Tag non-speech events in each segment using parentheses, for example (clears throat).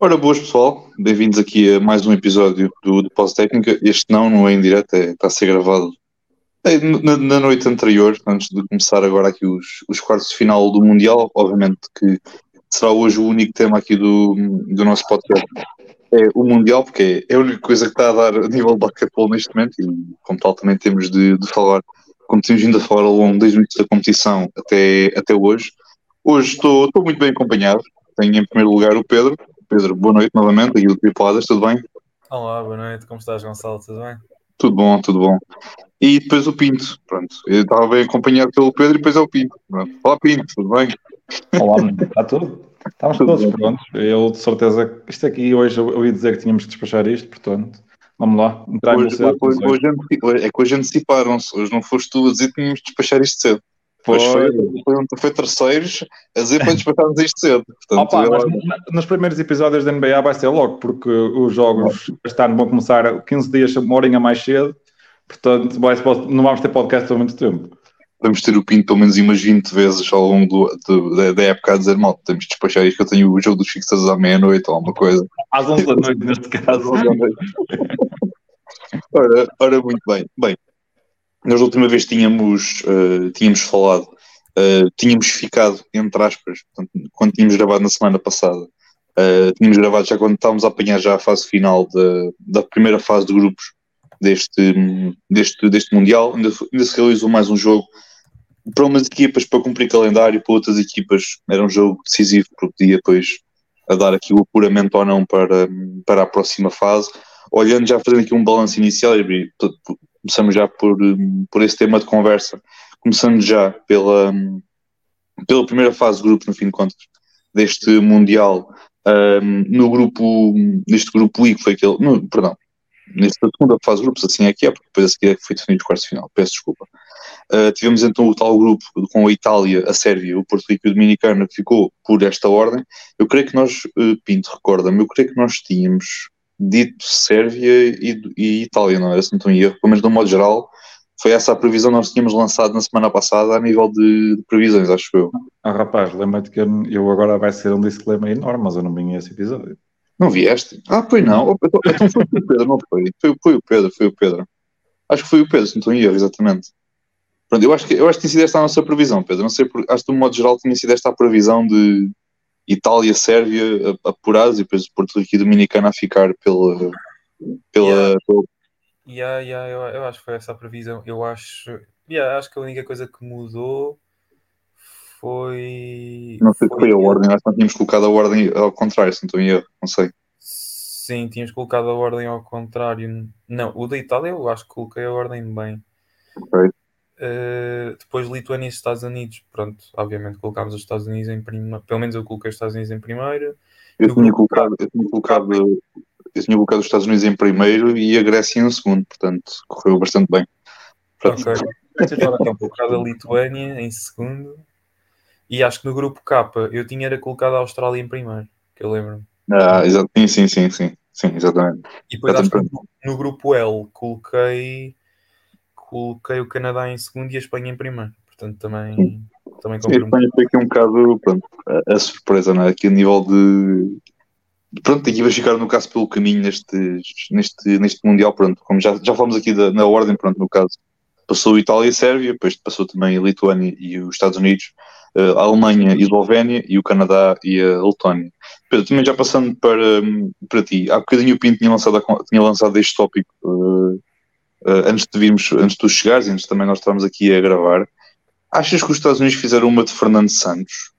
Ora, boas pessoal, bem-vindos aqui a mais um episódio do, Pós Técnica. Este não, não é em direto, é, está a ser gravado é, na, na, noite anterior, antes de começar agora aqui os, os quartos de final do Mundial. Obviamente que será hoje o único tema aqui do, do nosso podcast. É o Mundial, porque é a única coisa que está a dar a nível de basquetebol neste momento e, como tal, também temos de, de falar, como temos vindo a falar ao longo desde o início da competição até, até hoje. Hoje estou, estou muito bem acompanhado. Tenho em primeiro lugar o Pedro. Pedro, boa noite novamente, aqui do Tripuladas, tudo bem? Olá, boa noite, como estás, Gonçalo? Tudo bem? Tudo bom, tudo bom. E depois o Pinto, pronto. Eu estava bem acompanhado pelo Pedro e depois é o Pinto. Pronto. Olá, Pinto, tudo bem? Olá, está tudo? Estamos tudo todos bem. prontos. Eu, de certeza, isto aqui hoje eu ouvi dizer que tínhamos que despachar isto, portanto, vamos lá. Hoje, hoje, hoje, é que hoje anteciparam-se. Hoje não foste tu a dizer que tínhamos que despachar isto cedo. Pois foi, foi, foi terceiros a dizer para despacharmos isto cedo. Portanto, Opa, mas, nos primeiros episódios da NBA vai ser logo, porque os jogos este ano vão começar 15 dias, uma horinha mais cedo, portanto vai, não vamos ter podcast há muito tempo. Vamos ter o Pinto pelo menos umas 20 vezes ao longo do, do, da, da, época a dizer mal, temos de despachar isto que eu tenho o jogo dos fixos à meia-noite ou alguma coisa. Às 11 da noite, neste caso. (laughs) ora, ora, muito bem. Bem, nós da última vez tínhamos, uh, tínhamos falado, uh, tínhamos ficado, entre aspas, portanto, quando tínhamos gravado na semana passada, uh, tínhamos gravado já quando estávamos a apanhar já a fase final de, da primeira fase de grupos deste, deste, deste Mundial. Ainda, ainda se realizou mais um jogo para umas equipas para cumprir calendário, para outras equipas era um jogo decisivo porque podia depois a dar aqui o apuramento ou não para, para a próxima fase. Olhando já fazendo aqui um balanço inicial, começamos já por, por esse tema de conversa, começando já pela, pela primeira fase de grupo, no fim de contas, deste Mundial, um, no grupo, neste grupo I, que foi aquele, no, perdão, nesta segunda fase de grupos, assim é que é, porque depois a seguir é que foi definido os quartos de final, peço desculpa. Uh, tivemos então o tal grupo com a Itália, a Sérvia, o Porto Rico e o Dominicano, que ficou por esta ordem. Eu creio que nós, uh, Pinto, recorda-me, eu creio que nós tínhamos dito Sérvia e, e Itália, não era? Estou em erro, pelo menos de um modo geral, foi essa a previsão que nós tínhamos lançado na semana passada a nível de, de previsões, acho eu. Ah, rapaz, lembra-te que eu agora vai ser um disclaimer enorme, mas eu não vi esse episódio. Não vieste? Ah, pois não. Então, então foi o Pedro, não foi? Foi, foi o Pedro, foi o Pedro. Acho que foi o Pedro, se não estou em erro, exatamente. Pronto, eu acho que, eu acho que tinha sido esta a nossa previsão, Pedro. Não sei, acho que de um modo geral tinha sido esta a previsão de Itália, Sérvia apurados e depois Porto Rico e Dominicana a ficar pela. pela, yeah. pela... Yeah, yeah, eu, eu acho que foi essa a previsão. Eu acho. Yeah, acho que a única coisa que mudou foi. Não sei se foi a ordem, acho que não tínhamos colocado a ordem ao contrário, se não estou em erro, não sei. Sim, tínhamos colocado a ordem ao contrário. Não, o da Itália eu acho que coloquei a ordem bem. Ok. Uh, depois Lituânia e Estados Unidos, pronto, obviamente colocámos os Estados Unidos em primeiro, pelo menos eu coloquei os Estados Unidos em primeiro. Eu tinha, colocado, eu, tinha colocado, eu tinha colocado os Estados Unidos em primeiro e a Grécia em segundo, portanto correu bastante bem. Ok, então colocado a Lituânia em segundo e acho que no grupo K eu tinha era colocado a Austrália em primeiro, que eu lembro-me. Ah, exato, sim, sim, sim, sim, sim, exatamente. E depois acho que no, no grupo L coloquei coloquei o Canadá em segundo e a Espanha em primeiro. Portanto, também, também Sim, a Espanha foi aqui um bocado pronto, a, a, surpresa, não é? Aqui a nível de. Pronto, equipas ficaram no caso pelo caminho neste, neste, neste Mundial, pronto, como já, já falamos aqui da, na ordem, pronto, no caso, passou Itália e Sérvia, depois passou também a Lituânia e os Estados Unidos, eh, a Alemanha e a Eslovénia e o Canadá e a Letónia. Pedro, também já passando para, para ti, há bocadinho o Pinto tinha lançado, tinha lançado este tópico uh, uh, antes de virmos, antes de tu chegares, antes também nós estamos aqui a gravar, achas que os Estados Unidos fizeram uma de Fernando Santos?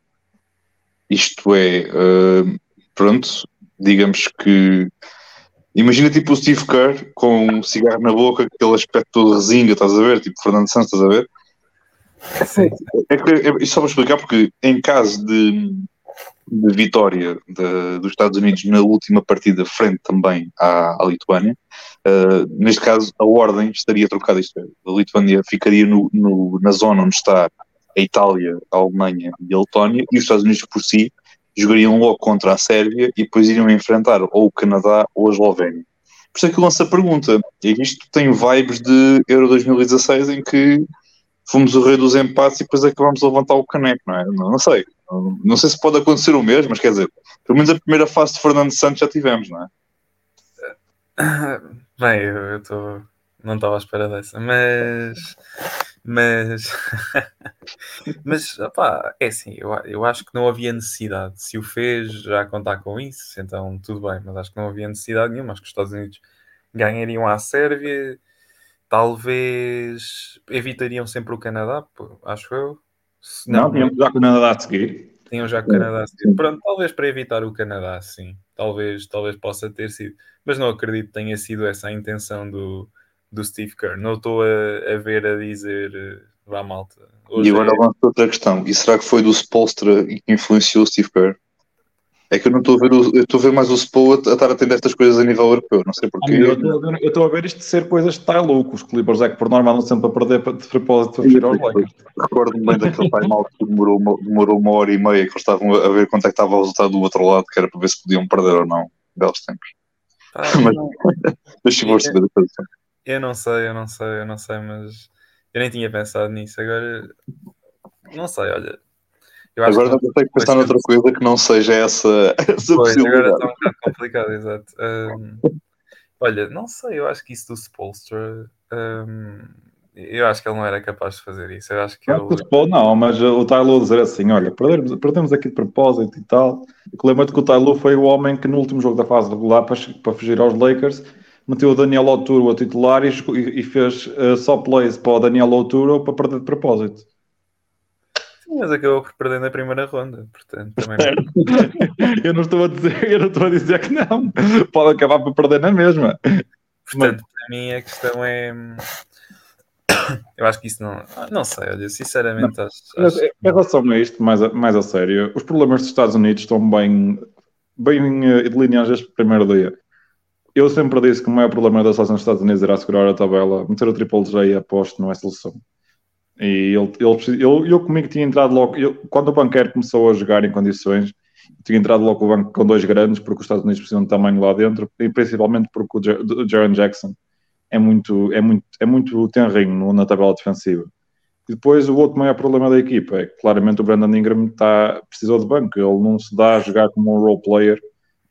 Isto é, uh, pronto, digamos que imagina tipo o Steve Kerr com um cigarro na boca, aquele aspecto todo resinga, estás a ver? Tipo Fernando Santos, estás a ver? Sim. É, é, é, só para explicar, porque em caso de, de vitória de, dos Estados Unidos na última partida, frente também à, à Lituânia. Uh, neste caso, a ordem estaria trocada. Isto é, a Lituânia ficaria no, no, na zona onde está a Itália, a Alemanha e a Letónia, e os Estados Unidos por si jogariam logo contra a Sérvia e depois iriam enfrentar ou o Canadá ou a Eslovénia. Por isso é que eu lanço a pergunta. E isto tem vibes de Euro 2016 em que fomos o rei dos empates e depois acabamos de levantar o caneco, não é? Não, não sei. Não, sei se pode acontecer o mesmo, mas quer dizer, pelo menos a primeira fase de Fernando Santos já tivemos, não é? Bem, eu estou. Não estava à espera dessa, mas. Mas. (laughs) mas, opá, é assim, eu, eu acho que não havia necessidade. Se o fez, já contar com isso, então tudo bem, mas acho que não havia necessidade nenhuma. Acho que os Estados Unidos ganhariam à Sérvia, talvez evitariam sempre o Canadá, acho eu. Não, tinham com o Canadá a seguir. Tinham já o Canadá. Pronto, talvez para evitar o Canadá, sim. Talvez, talvez possa ter sido. Mas não acredito que tenha sido essa a intenção do, do Steve Kerr. Não estou a, a ver a dizer eh, vá malta. Hoje e agora é... avanço outra questão. E será que foi do Spolstra que influenciou o Steve Kerr? É que eu não estou a ver, o, eu estou a ver mais o Spo a, a estar a atender estas coisas a nível europeu, não sei porquê. Eu estou a ver isto de ser coisas de tie louco. Os Clippers é que por norma andam sempre a perder de propósito para fugir aos Lakers. Recordo-me bem daquele time mal que demorou uma, demorou uma hora e meia que eles estavam a ver quanto é que estava o resultado do outro lado, que era para ver se podiam perder ou não. Belos tempos. Ah, (laughs) mas, mas chegou a saber depois. Eu não sei, eu não sei, eu não sei, mas eu nem tinha pensado nisso. Agora, não sei, olha. Agora não consigo pensar noutra coisa que não seja essa, (laughs) essa pois, Agora está um bocado complicado, exato. Um, olha, não sei, eu acho que isso do Spolstra. Um, eu acho que ele não era capaz de fazer isso. Eu acho que não, ele... não mas o Tyloo dizer assim: olha, perdemos, perdemos aqui de propósito e tal. Lembra-te que o Tyloo foi o homem que no último jogo da fase regular, para, para fugir aos Lakers, meteu o Daniel Oturo a titular e, e fez uh, só plays para o Daniel Oturo para perder de propósito. Mas acabou por perder na primeira ronda, portanto também não... (laughs) eu não estou a dizer, eu não estou a dizer que não, pode acabar por perder na mesma. Portanto, mas... para mim a questão é (coughs) eu acho que isso não. Não sei, olha, sinceramente não. acho. acho... Em relação a isto, mais a, mais a sério, os problemas dos Estados Unidos estão bem, bem uh, delineados este primeiro dia eu sempre disse que o maior problema da seleção dos Estados Unidos era assegurar a tabela, meter o Triple J aposto não é solução. E ele, ele, ele, eu comigo tinha entrado logo, eu, quando o banqueiro começou a jogar em condições, tinha entrado logo o banco com dois grandes, porque os Estados Unidos precisam de tamanho lá dentro, e principalmente porque o Jaron Jackson é muito, é muito, é muito tenrinho na tabela defensiva. E depois o outro maior problema da equipa é que claramente o Brandon Ingram está, precisou de banco, ele não se dá a jogar como um role player,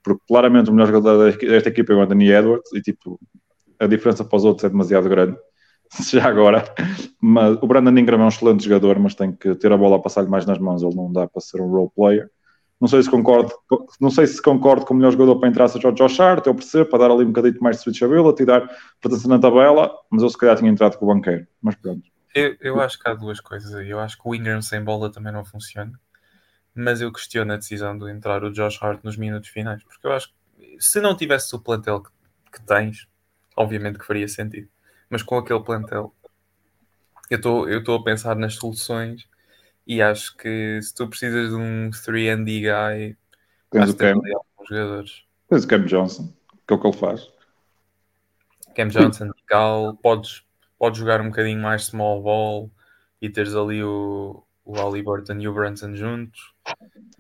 porque claramente o melhor jogador desta equipa é o Anthony Edwards e tipo, a diferença para os outros é demasiado grande. (laughs) Já agora, mas o Brandon Ingram é um excelente jogador, mas tem que ter a bola a passar-lhe mais nas mãos, ele não dá para ser um role player. Não sei se concordo, não sei se concordo com o melhor jogador para entrar seja o Josh Hart, eu percebo, para dar ali um bocadinho mais de switchability, dar presença na tabela, mas eu se calhar tinha entrado com o banqueiro, mas pronto. Eu, eu acho que há duas coisas aí. Eu acho que o Ingram sem bola também não funciona mas eu questiono a decisão de entrar o Josh Hart nos minutos finais, porque eu acho que se não tivesse o plantel que, que tens, obviamente que faria sentido, mas com aquele plantel, eu estou a pensar nas soluções e acho que se tu precisas de um 3D guy, tens o Cam. alguns jogadores. Tens o Cam Johnson, que é o que ele faz. Cam Johnson, Gal, podes, podes jogar um bocadinho mais small ball e teres ali o, o Halliburton e o Brunson juntos.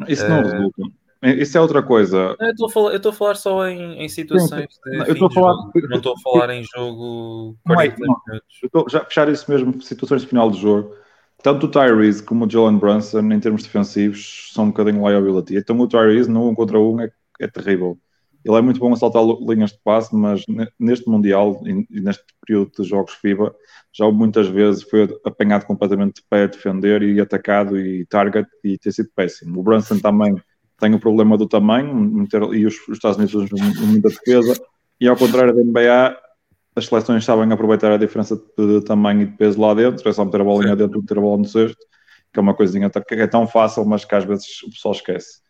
Isso não uh, resulta. Isso é outra coisa. Eu estou a falar, eu só em, em situações Sim, de eu estou a falar, jogo. Não estou a falar em jogo 40 não, minutos. Estou já a fechar isso mesmo, situações de final de jogo. Tanto o Tyrese como o Jalen Brunson, em termos defensivos, são um bocadinho liability. Então o Tyrese, no um contra um, é, é terrível. Ele é muito bom a saltar linhas de passe, mas neste Mundial e neste período de jogos FIBA, já muitas vezes foi apanhado completamente de pé a defender e atacado e target e ter sido péssimo. O Brunson também tem o problema do tamanho e os, os Estados Unidos usam muita defesa. E ao contrário da NBA as seleções sabem aproveitar a diferença de, tamanho e de peso lá dentro, é só meter a bolinha dentro e meter a bola no cesto, que é uma coisinha que é tão fácil, mas que às vezes o pessoal esquece.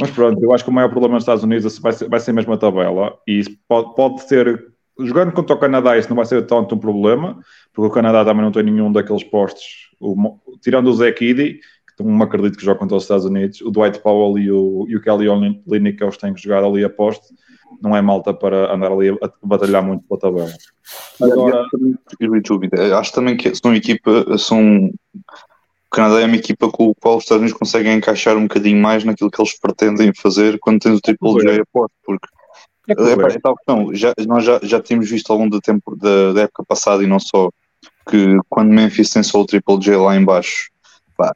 Mas pronto, eu acho que o maior problema dos Estados Unidos vai ser, vai ser mesmo a tabela. E pode, pode ser jogando contra o Canadá isso não vai ser tanto um problema, porque o Canadá também não tem nenhum daqueles postos, o, tirando o Zé Kiddy, me acredito que joga contra os Estados Unidos, o Dwight Powell e o, e o Kelly Olynyk que eles têm que jogar ali a poste, não é malta para andar ali a, batalhar muito pela tabela. Agora, acho também que são equipa, são o Canadá é uma equipa com a qual os Estados Unidos conseguem encaixar um bocadinho mais naquilo que eles pretendem fazer quando tens o Triple J a posto, porque é, é, é tal questão, já, nós já, já temos visto ao longo do tempo da, da, época passada e não só que quando Memphis tem só o Triple J lá em baixo, pá,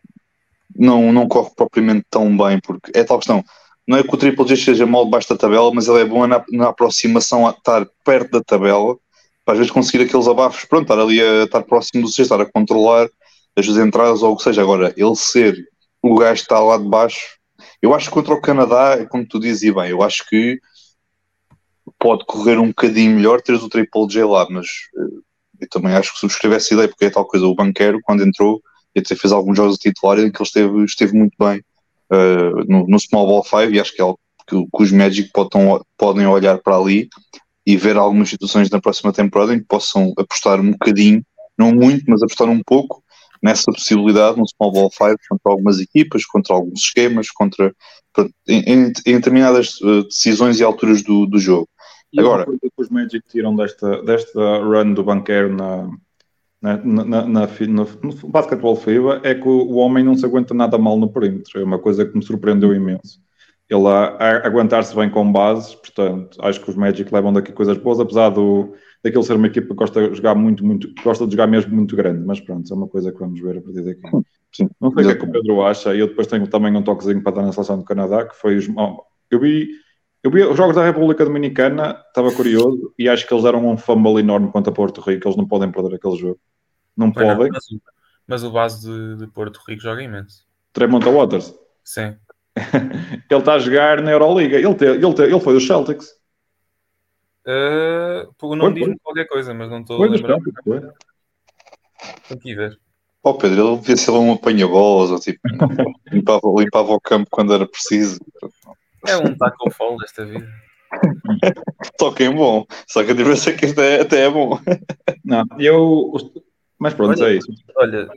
não, não corre propriamente tão bem, porque é tal questão. Não é que o Triple J seja mal debaixo da tabela, mas ele é bom na, na aproximação a estar perto da tabela, para às vezes conseguir aqueles abafos, pronto, estar ali a estar próximo do sexto, estar a controlar as entradas ou o que seja. Agora, ele ser o gajo que está lá de baixo, eu acho que contra o Canadá, como tu dizes, bem, eu acho que pode correr um bocadinho melhor teres o Triple J lá, mas eh, eu também acho que subscrevo essa ideia, porque é tal coisa, o banqueiro, quando entrou, e até fez alguns jogos de titular em que ele esteve, esteve muito bem uh, no, no, Small Ball 5 e acho que é algo que, que os Magic podem, podem olhar para ali e ver algumas situações na próxima temporada em que possam apostar um bocadinho, não muito, mas apostar um pouco nessa possibilidade no Small Ball 5 contra algumas equipas, contra alguns esquemas, contra em, em, em determinadas uh, decisões e alturas do, do jogo. E Agora, que os Magic tiram desta, desta run do banqueiro na, na, na, na, no, basquetebol FIBA é que o, o, homem não se aguenta nada mal no perímetro. É uma coisa que me surpreendeu imenso. Ele a, a aguentar-se bem com bases, portanto, acho que os Magic levam daqui coisas boas, apesar do, daquele ser uma equipa que gosta de jogar muito, muito, gosta de jogar mesmo muito grande, mas pronto, é uma coisa que vamos ver a partir daqui. Sim, não sei o que é que o Pedro acha, e eu depois tenho também um toquezinho para dar na seleção do Canadá, que foi os. Eu vi eu vi os jogos da República Dominicana, estava curioso, e acho que eles eram um fumble enorme contra Porto Rico, eles não podem perder aquele jogo. Não Foi podem. Não, mas, mas, o base de, de, Porto Rico joga imenso. Tremonta Waters. Sim. (laughs) ele está a jogar na Euroliga. Ele, te, ele, te, ele foi dos Celtics. Uh, o nome diz-me qualquer coisa, mas não estou. Foi dos Celtics, foi. Tem que ir ver. Oh Pedro, ele devia ser um apanha-bolas, ou tipo, (laughs) limpava, limpava o campo quando era preciso. É um taco fall desta vida. (laughs) Toquem bom, só que a diferença é que este é, até é bom. (laughs) Não, eu. Mas pronto, olha, é isso. Olha,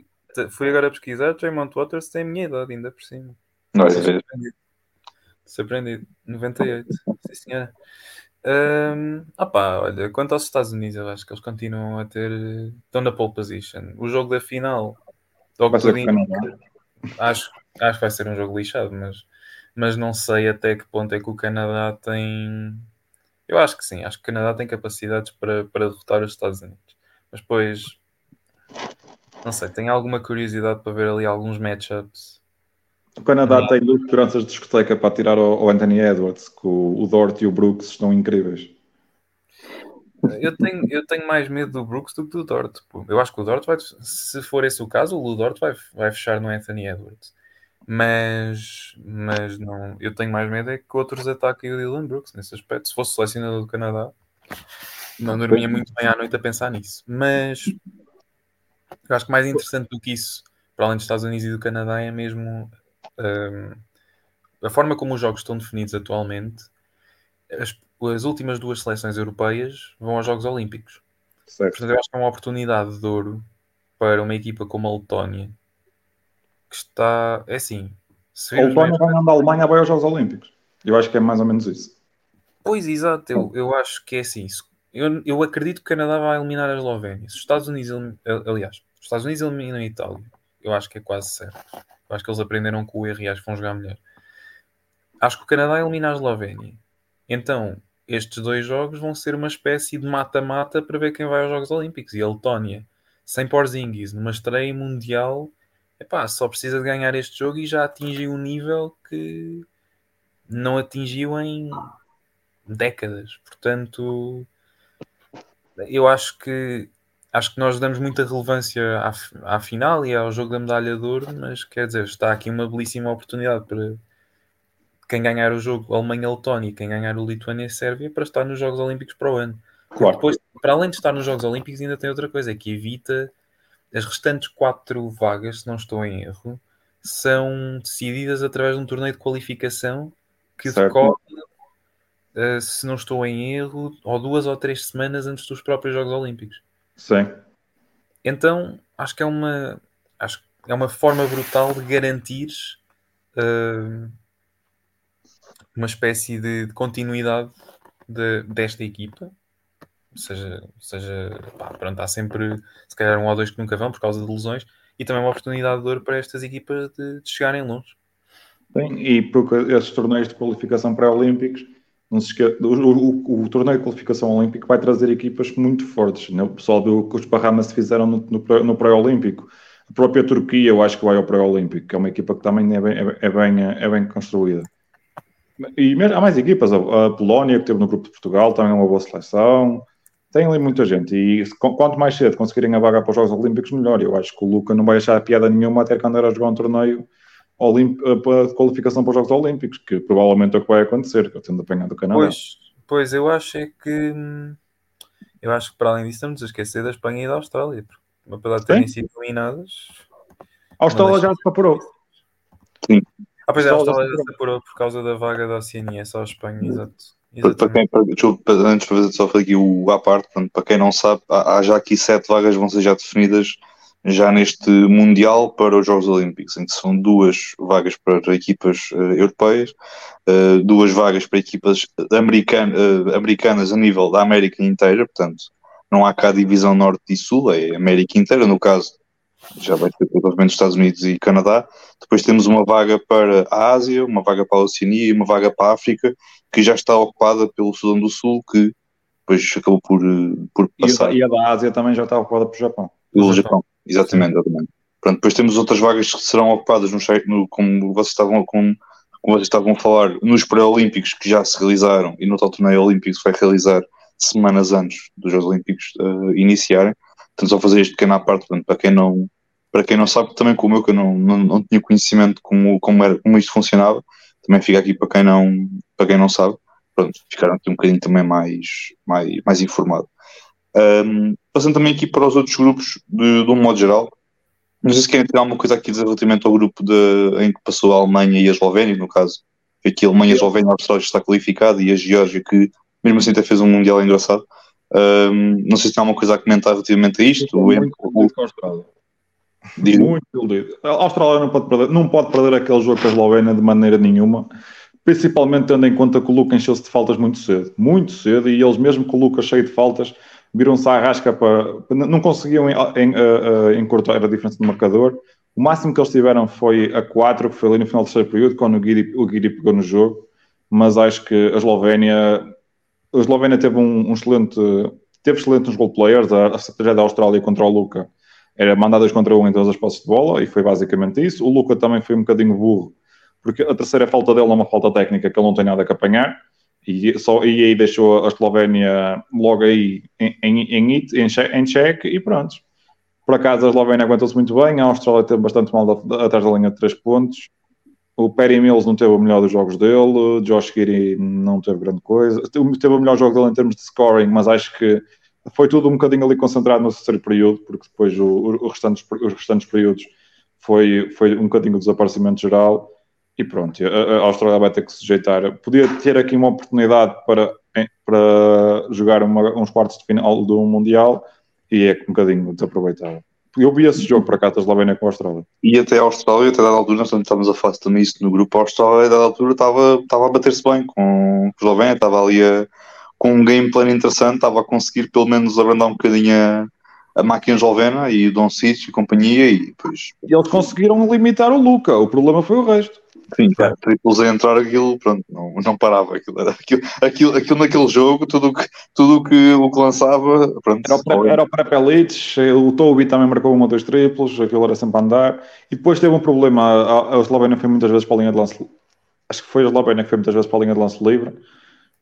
fui agora pesquisar, Draymond Waters tem a minha idade ainda por cima. Não, é surpreendido. surpreendido. 98. Sim, senhora. Um, opa, olha, quanto aos Estados Unidos, eu acho que eles continuam a ter. estão na pole position. O jogo da final, logo acho, acho que vai ser um jogo lixado, mas mas não sei até que ponto é que o Canadá tem. Eu acho que sim, acho que o Canadá tem capacidades para, para derrotar os Estados Unidos. Mas depois, não sei, tenho alguma curiosidade para ver ali alguns matchups. O Canadá tem duas seguranças de discoteca para tirar o, Anthony Edwards, que o, o Dort e o Brooks estão incríveis. Eu tenho, eu tenho mais medo do Brooks do que do Dort. Eu acho que o Dort vai, se for esse o caso, o Dort vai, vai fechar no Anthony Edwards. Mas, mas não, eu tenho mais medo é que outros ataquem o Dylan Brooks nesse aspecto. Se fosse selecionador do Canadá, não dormia muito bem à noite a pensar nisso. Mas eu acho que mais interessante do que isso, para além dos Estados Unidos e do Canadá, é mesmo um, a forma como os jogos estão definidos atualmente. As, as últimas duas seleções europeias vão aos Jogos Olímpicos. Certo. Portanto, eu acho que é uma oportunidade de ouro para uma equipa como a Letónia que está. É assim. Se a Letónia vai mandar a Alemanha vai aos Jogos Olímpicos. Eu acho que é mais ou menos isso. Pois, exato. Eu, eu acho que é assim. Eu, eu acredito que o Canadá vai eliminar a Eslovénia. Se os Estados Unidos, aliás, os Estados Unidos eliminam a Itália, eu acho que é quase certo. Eu acho que eles aprenderam com o erro e acho que vão jogar melhor. Acho que o Canadá elimina a Eslovénia. Então, estes dois jogos vão ser uma espécie de mata-mata para ver quem vai aos Jogos Olímpicos. E a Letónia, sem Porzingis, numa estreia mundial, epá, só precisa de ganhar este jogo e já atingiu um nível que não atingiu em décadas. Portanto, eu acho que acho que nós damos muita relevância à, à final e ao jogo da medalha de ouro, mas quer dizer, está aqui uma belíssima oportunidade para quem ganhar o jogo Alemanha-Letónia e quem ganhar o Lituânia-Sérvia para estar nos Jogos Olímpicos para o ano. Claro. Depois, para além de estar nos Jogos Olímpicos, ainda tem outra coisa, que evita as restantes quatro vagas, se não estou em erro, são decididas através de um torneio de qualificação que certo. decorre, uh, se não estou em erro, ou duas ou três semanas antes dos próprios Jogos Olímpicos. Sim. Então, acho que é uma, acho é uma forma brutal de garantir uh, uma espécie de, de continuidade de, desta equipa seja, seja pá, pronto, há sempre se calhar um ou dois que nunca vão por causa de lesões e também uma oportunidade de ouro para estas equipas de, de chegarem longe. Bem, e porque esses torneios de qualificação pré-olímpicos Não se esque... o, o, o, torneio de qualificação olímpico vai trazer equipas muito fortes. Né? O pessoal viu o que os Bahamas fizeram no, no, no pré-olímpico. A própria Turquia, eu acho que vai ao pré-olímpico, que é uma equipa que também é bem, é, é bem, é bem construída. E mesmo, há mais equipas. A, Polónia, que teve no grupo de Portugal, também é uma boa seleção. Tem ali muita gente. E quanto mais cedo conseguirem a vaga para os Jogos Olímpicos, melhor. Eu acho que o Luca não vai achar piada nenhuma até quando era jogar um torneio para a qualificação para os Jogos Olímpicos, que provavelmente é o que vai acontecer, que eu tendo apanhado o Canadá. Pois, pois, eu acho é que eu acho que para além disso estamos a esquecer da Espanha e da Austrália, porque apesar de terem sido eliminadas. A Austrália já se apurou. Sim. Ah, pois é, a Austrália já se apurou por causa da vaga da Oceania, só a Espanha, exato. Para quem, para, desculpa, antes de fazer só aqui o à parte, para quem não sabe, há, há já aqui sete vagas vão ser já definidas já neste Mundial para os Jogos Olímpicos, em que são duas vagas para equipas uh, europeias, uh, duas vagas para equipas american, uh, americanas a nível da América inteira, portanto, não há cá divisão norte e sul, é América inteira, no caso, já vai ser provavelmente Estados Unidos e Canadá. Depois temos uma vaga para a Ásia, uma vaga para a Oceania e uma vaga para a África, que já está ocupada pelo Sudão do Sul, que depois acabou por, por passar. E a, da Ásia também já está ocupada pelo Japão. Pelo Japão. Exatamente, exatamente. Pronto, depois temos outras vagas que serão ocupadas no, no como vocês estavam com, como vocês estavam a falar, nos pré-olímpicos que já se realizaram e no tal torneio olímpico que vai realizar semanas antes dos Jogos Olímpicos uh, iniciarem. Portanto, só fazer este pequeno à parte, portanto, para quem não para quem não sabe, também como eu, que eu não, não, não tinha conhecimento como, como, era, como isto funcionava, também fica aqui para quem não, para quem não sabe, pronto, ficaram aqui um bocadinho também mais, mais, mais informado. Um, passando também aqui para os outros grupos, de, de um modo geral, não sei se querem ter alguma coisa aqui dizer relativamente ao grupo de, em que passou a Alemanha e a Eslovénia, no caso. Aqui a Alemanha, a Eslovénia, a Austrália está qualificada e a Geórgia, que mesmo assim até fez um Mundial engraçado. Um, não sei se tem alguma coisa a comentar relativamente a isto. Muito, o, muito, o, muito iludido. A Austrália não pode, perder, não pode perder aquele jogo com a Eslovénia de maneira nenhuma, principalmente tendo em conta que o Lucas encheu-se de faltas muito cedo. Muito cedo, e eles mesmo com o Lucas cheio de faltas viram-se à rasca para. Não conseguiam encurtar a diferença do marcador. O máximo que eles tiveram foi a 4, que foi ali no final do terceiro período, quando o Guiri, o Guiri pegou no jogo. Mas acho que a Eslovénia. A Eslovénia teve um, um excelente. Teve excelentes goal players. A, a estratégia da Austrália contra o Luca era mandar dois contra um em todas as posses de bola, e foi basicamente isso. O Luca também foi um bocadinho burro, porque a terceira falta dele é uma falta técnica que ele não tem nada a apanhar. E, só, e aí deixou a Eslovénia logo aí em, em, em, em, em cheque e pronto. Por acaso a Eslovénia aguentou-se muito bem, a Austrália teve bastante mal da, atrás da linha de 3 pontos. O Perry Mills não teve o melhor dos jogos dele, Josh Giri não teve grande coisa. Teve o melhor jogo dele em termos de scoring, mas acho que foi tudo um bocadinho ali concentrado no terceiro período, porque depois o, o restantes, os restantes períodos foi, foi um bocadinho o desaparecimento geral. E pronto, a, Austrália vai ter que se sujeitar. Podia ter aqui uma oportunidade para, para jogar uma, uns quartos de final do Mundial e é um bocadinho desaproveitado. Eu vi esse jogo para cá da Eslovénia com a Austrália. E até a Austrália, até dada altura, nós estamos a falar também isso no grupo, a Austrália, a dada altura, estava, estava a bater-se bem com a Eslovénia, estava ali a, com um game plan interessante, estava a conseguir pelo menos abrandar um bocadinho a, a máquina eslovena e o Don Cic e companhia e depois... E eles conseguiram limitar o Luca, o problema foi o resto. Sim, cara, triplos a entrar aquilo, pronto, não, não parava. Aquilo, era, aquilo, aquilo, aquilo naquele jogo, tudo que, tudo que, o que lançava, pronto. Era o, pré, elites o Toby também marcou um ou dois triplos, aquilo era sempre a andar. E depois teve um problema, a, a Eslovénia foi muitas vezes para a linha de lance, acho que foi a Eslovénia que foi muitas vezes para a linha de lance livre.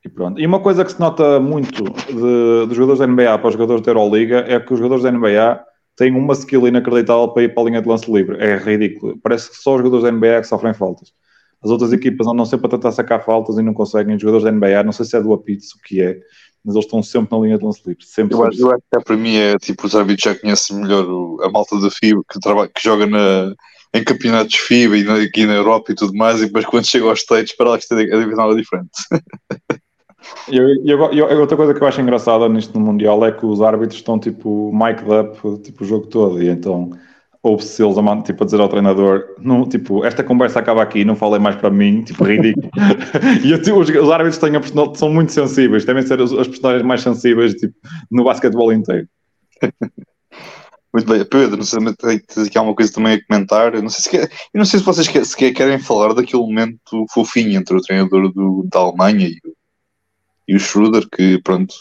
E pronto. E uma coisa que se nota muito dos jogadores da NBA para os jogadores da Euroliga é que os jogadores da NBA têm uma skill inacreditável para ir para a linha de lance livre. É ridículo. Parece que só os jogadores da NBA é que sofrem faltas. As outras equipas andam sempre a tentar sacar faltas e não conseguem. Os jogadores da NBA, não sei se é do apito, o que é, mas eles estão sempre na linha de lance livre. Sempre, eu, acho, eu acho que para mim é tipo, os árbitros já conhecem melhor o, a malta da FIBA que, trabalha, que joga na, em campeonatos FIBA e na, aqui na Europa e tudo mais, e depois quando chega aos States, para lá que a divisão é diferente. (laughs) E, outra coisa que eu acho engraçada nisto no Mundial é que os árbitros estão tipo mic'd up tipo, o jogo todo e então ouve-se eles a, tipo, a dizer ao treinador não, tipo, esta conversa acaba aqui, não falem mais para mim, tipo, ridículo. (laughs) e eu, tipo, os, os, árbitros têm a são muito sensíveis, devem ser as, as personagens mais sensíveis tipo, no basquetebol inteiro. (laughs) Muito bem, Pedro, não sei se aqui há uma coisa também a comentar. Eu não sei se, quer, eu não sei se vocês quer, se querem falar daquele momento fofinho entre o treinador do, da Alemanha e o e o Schroeder, que pronto,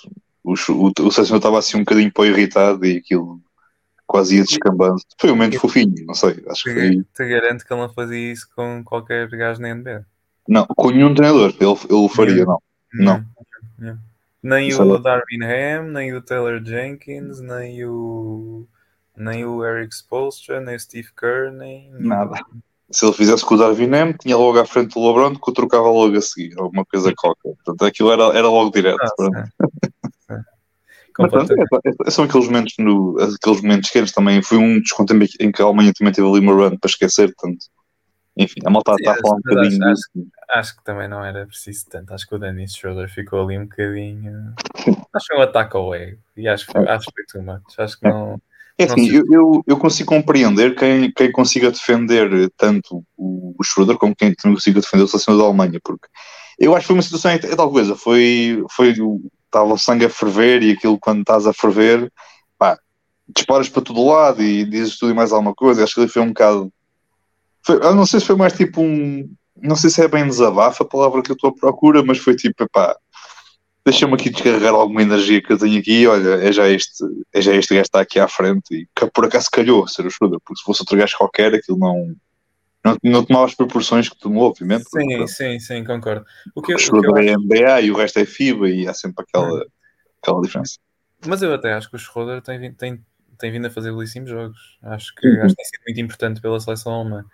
o, o, o estava assim um bocadinho para irritado e aquilo quase ia descambando. Foi um momento fofinho, não sei. Acho que foi... Te garanto que ele não fazia isso com qualquer gajo na NBA. Não, com nenhum treinador, ele, ele faria, não. Não. não. Nem Isso o é- Darvin Ham, nem o Taylor Jenkins, nem o nem o Eric Spoelstra, nem o Steve Kerr, nem Nada. Se ele fizesse com o Darwin M, tinha logo à frente o LeBron que o trocava logo a seguir, alguma coisa qualquer. Portanto, aquilo era, era logo direto. Ah. (laughs) Mas Completamente. é- é- são aqueles momentos, no, aqueles momentos quentes também. Foi um dos contempos em que a Alemanha também teve ali uma run para esquecer. Portanto, enfim, a malta está a falar um bocadinho acho- disso. Acho que também não era preciso tanto. Acho que o Dennis Schroeder ficou ali um bocadinho. Acho que um ataque ao ego. E acho que foi, acho que foi too much. Acho que não. É assim, eu, eu, eu consigo compreender quem, quem consiga defender tanto o, o Schroeder como quem consiga defender o seleção da Alemanha, porque eu acho que foi uma situação, é tal coisa, foi, foi estava o sangue a ferver e aquilo quando estás a ferver, pá, disparas para todo lado e dizes tudo e mais alguma coisa, acho que ali foi um bocado, foi, eu não sei se foi mais tipo um, não sei se é bem desabafo a palavra que eu estou à procura, mas foi tipo, pá, deixa-me aqui descarregar alguma energia que eu tenho aqui. Olha, é já este, é já este gajo que está aqui à frente e que por acaso calhou ser o Schroeder, porque se fosse outro gajo qualquer, aquilo não, não, não tomava as proporções que tomou, obviamente. porque, Sim, pronto, sim, sim, concordo. O que, o eu- o que eu Schroeder é NBA e o resto é FIBA e há sempre aquela, aquela diferença. Mas eu até acho que o Schroeder tem, vindo- tem, tem vindo a fazer belíssimos jogos. Acho que, Uhum. acho que tem sido muito importante pela seleção alemã.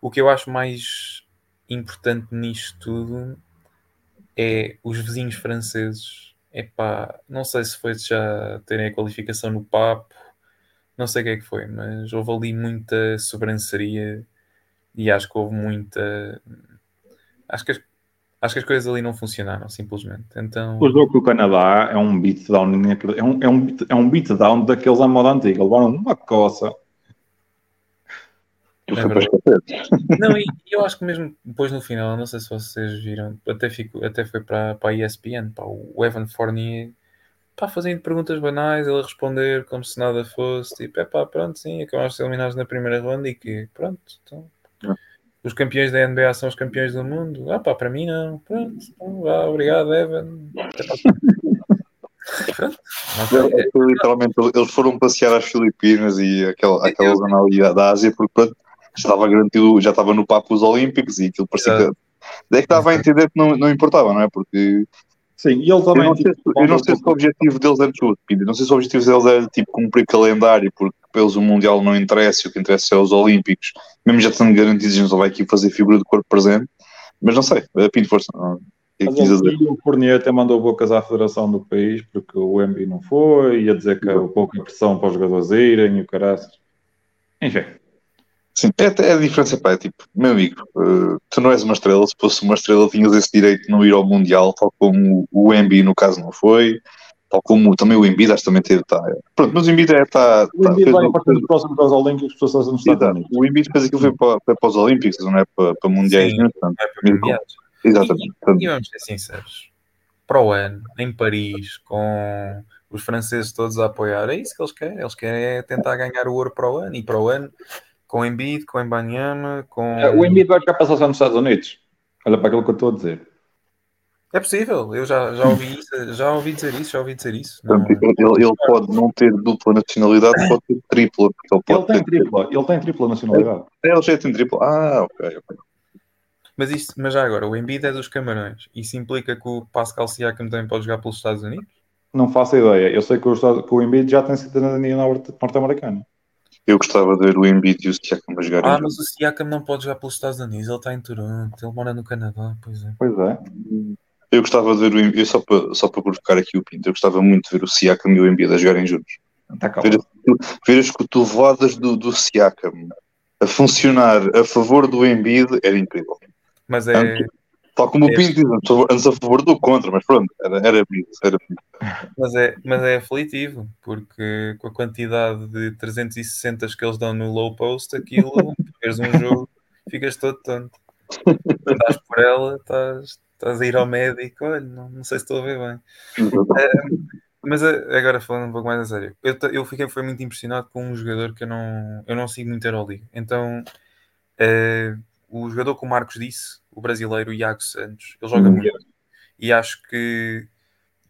O que eu acho mais importante nisto tudo é os vizinhos franceses. Epá, não sei se foi já terem a qualificação no papo, não sei o que é que foi, mas houve ali muita sobranceria e acho que houve muita. Acho que as, acho que as coisas ali não funcionaram, simplesmente. Então. O jogo com o Canadá é um beatdown, é um, é um, beat- é um beatdown daqueles à moda antiga. Levaram uma coça. É para. Não, e (laughs) e eu acho que mesmo depois no final, não sei se vocês viram, até, fico, até foi para, para a ESPN, pá, o Evan Fournier, pá, fazendo perguntas banais, ele a responder como se nada fosse, tipo, é pá, pronto, sim, acabamos de ser eliminados na primeira ronda e que, pronto, então, É. os campeões da NBA são os campeões do mundo, ah pá, para mim não, pronto, então, vá, obrigado Evan. (laughs) Para é- Literalmente, eles foram passear às Filipinas e aquela, aquela zona ali da Ásia, porque pronto, estava garantido, já estava no papo os Olímpicos e aquilo parecia que. Exato. É que estava a entender que não, não importava, não é? Porque Sim, e ele Eu também. não, sei, se- tipo, eu não sei se o objetivo deles era desculpa, Pedro, não sei se o objetivo deles era tipo cumprir calendário, porque para eles o Mundial não interessa, e o que interessa é os Olímpicos, mesmo já estando garantidos, só vai aqui fazer figura de corpo presente, mas não sei, a Pinto Força, não, que é que Mas o Fournier até mandou bocas à federação do país porque o MB não foi, ia dizer que há pouca pressão para os jogadores irem e o caraças. Enfim, Sim, é, é a diferença, pá, é tipo, meu amigo, eh, tu não és uma estrela, se fosse uma estrela tinhas esse direito de não ir ao Mundial, tal como o Embi no caso não foi, tal como também o Embiid acho que também teve, tá, é. pronto, mas o Embiid é, tá, o tá, MB fez vai aparecer nos próximos Jogos Olímpicos para os Estados Exato. Unidos. O Embiid fez aquilo foi para, para os Olímpicos, não é para, para Mundiais, Sim. nenhum, portanto, é para mundiais. exatamente. portanto, E vamos ser sinceros, para o ano, em Paris, com os franceses todos a apoiar, é isso que eles querem. Eles querem é tentar ganhar o ouro para o ano. E para o ano, com Embiid, com Embanyama, com... É, O MB vai ficar para só nos Estados Unidos. Olha para aquilo que eu estou a dizer. É possível, eu já, já, ouvi isso, já ouvi dizer isso, já ouvi dizer isso. Não, ele, ele pode não ter dupla nacionalidade, (laughs) pode ter tripla, ele Ele tem ter. tripla, ele tem tripla nacionalidade. Ele já tem tripla. Ah, ok, ok. mas, isto, mas já agora, o Embiid é dos Camarões. Isso implica que o Pascal Siakam também pode jogar pelos Estados Unidos? Não faço ideia. Eu sei que o, que o Embiid já tem cidadania norte- norte-americana. Eu gostava de ver o Embiid e o Siakam a jogarem Ah, mas o Siakam não pode jogar pelos Estados Unidos, ele está em Toronto, ele mora no Canadá, pois é. Pois é. Eu gostava de ver o Embiid, eu só para, só para provocar aqui o Pinto, eu gostava muito de ver o Siakam e o Embiid a jogarem juntos. Está cá. Ver, ver as cotoveladas do, do Siakam a funcionar a favor do Embiid era incrível. Mas é, Tal como o É. Pinto diz, antes a favor do contra, mas pronto, era, era bonito, era bonito. Mas é, mas é aflitivo, porque com a quantidade de 360 que eles dão no low post, aquilo, (laughs) veres um jogo, ficas todo tonto. Estás por ela, estás, estás a ir ao médico, olha, não, não sei se estou a ver bem. Mas eh, agora falando um pouco mais a sério, eu, eu fiquei foi muito impressionado com um jogador que eu não, eu não sigo muito a Euroliga. Então, eh, o jogador que o Marcos disse, o brasileiro Iago Santos, ele joga Hum. muito. E acho que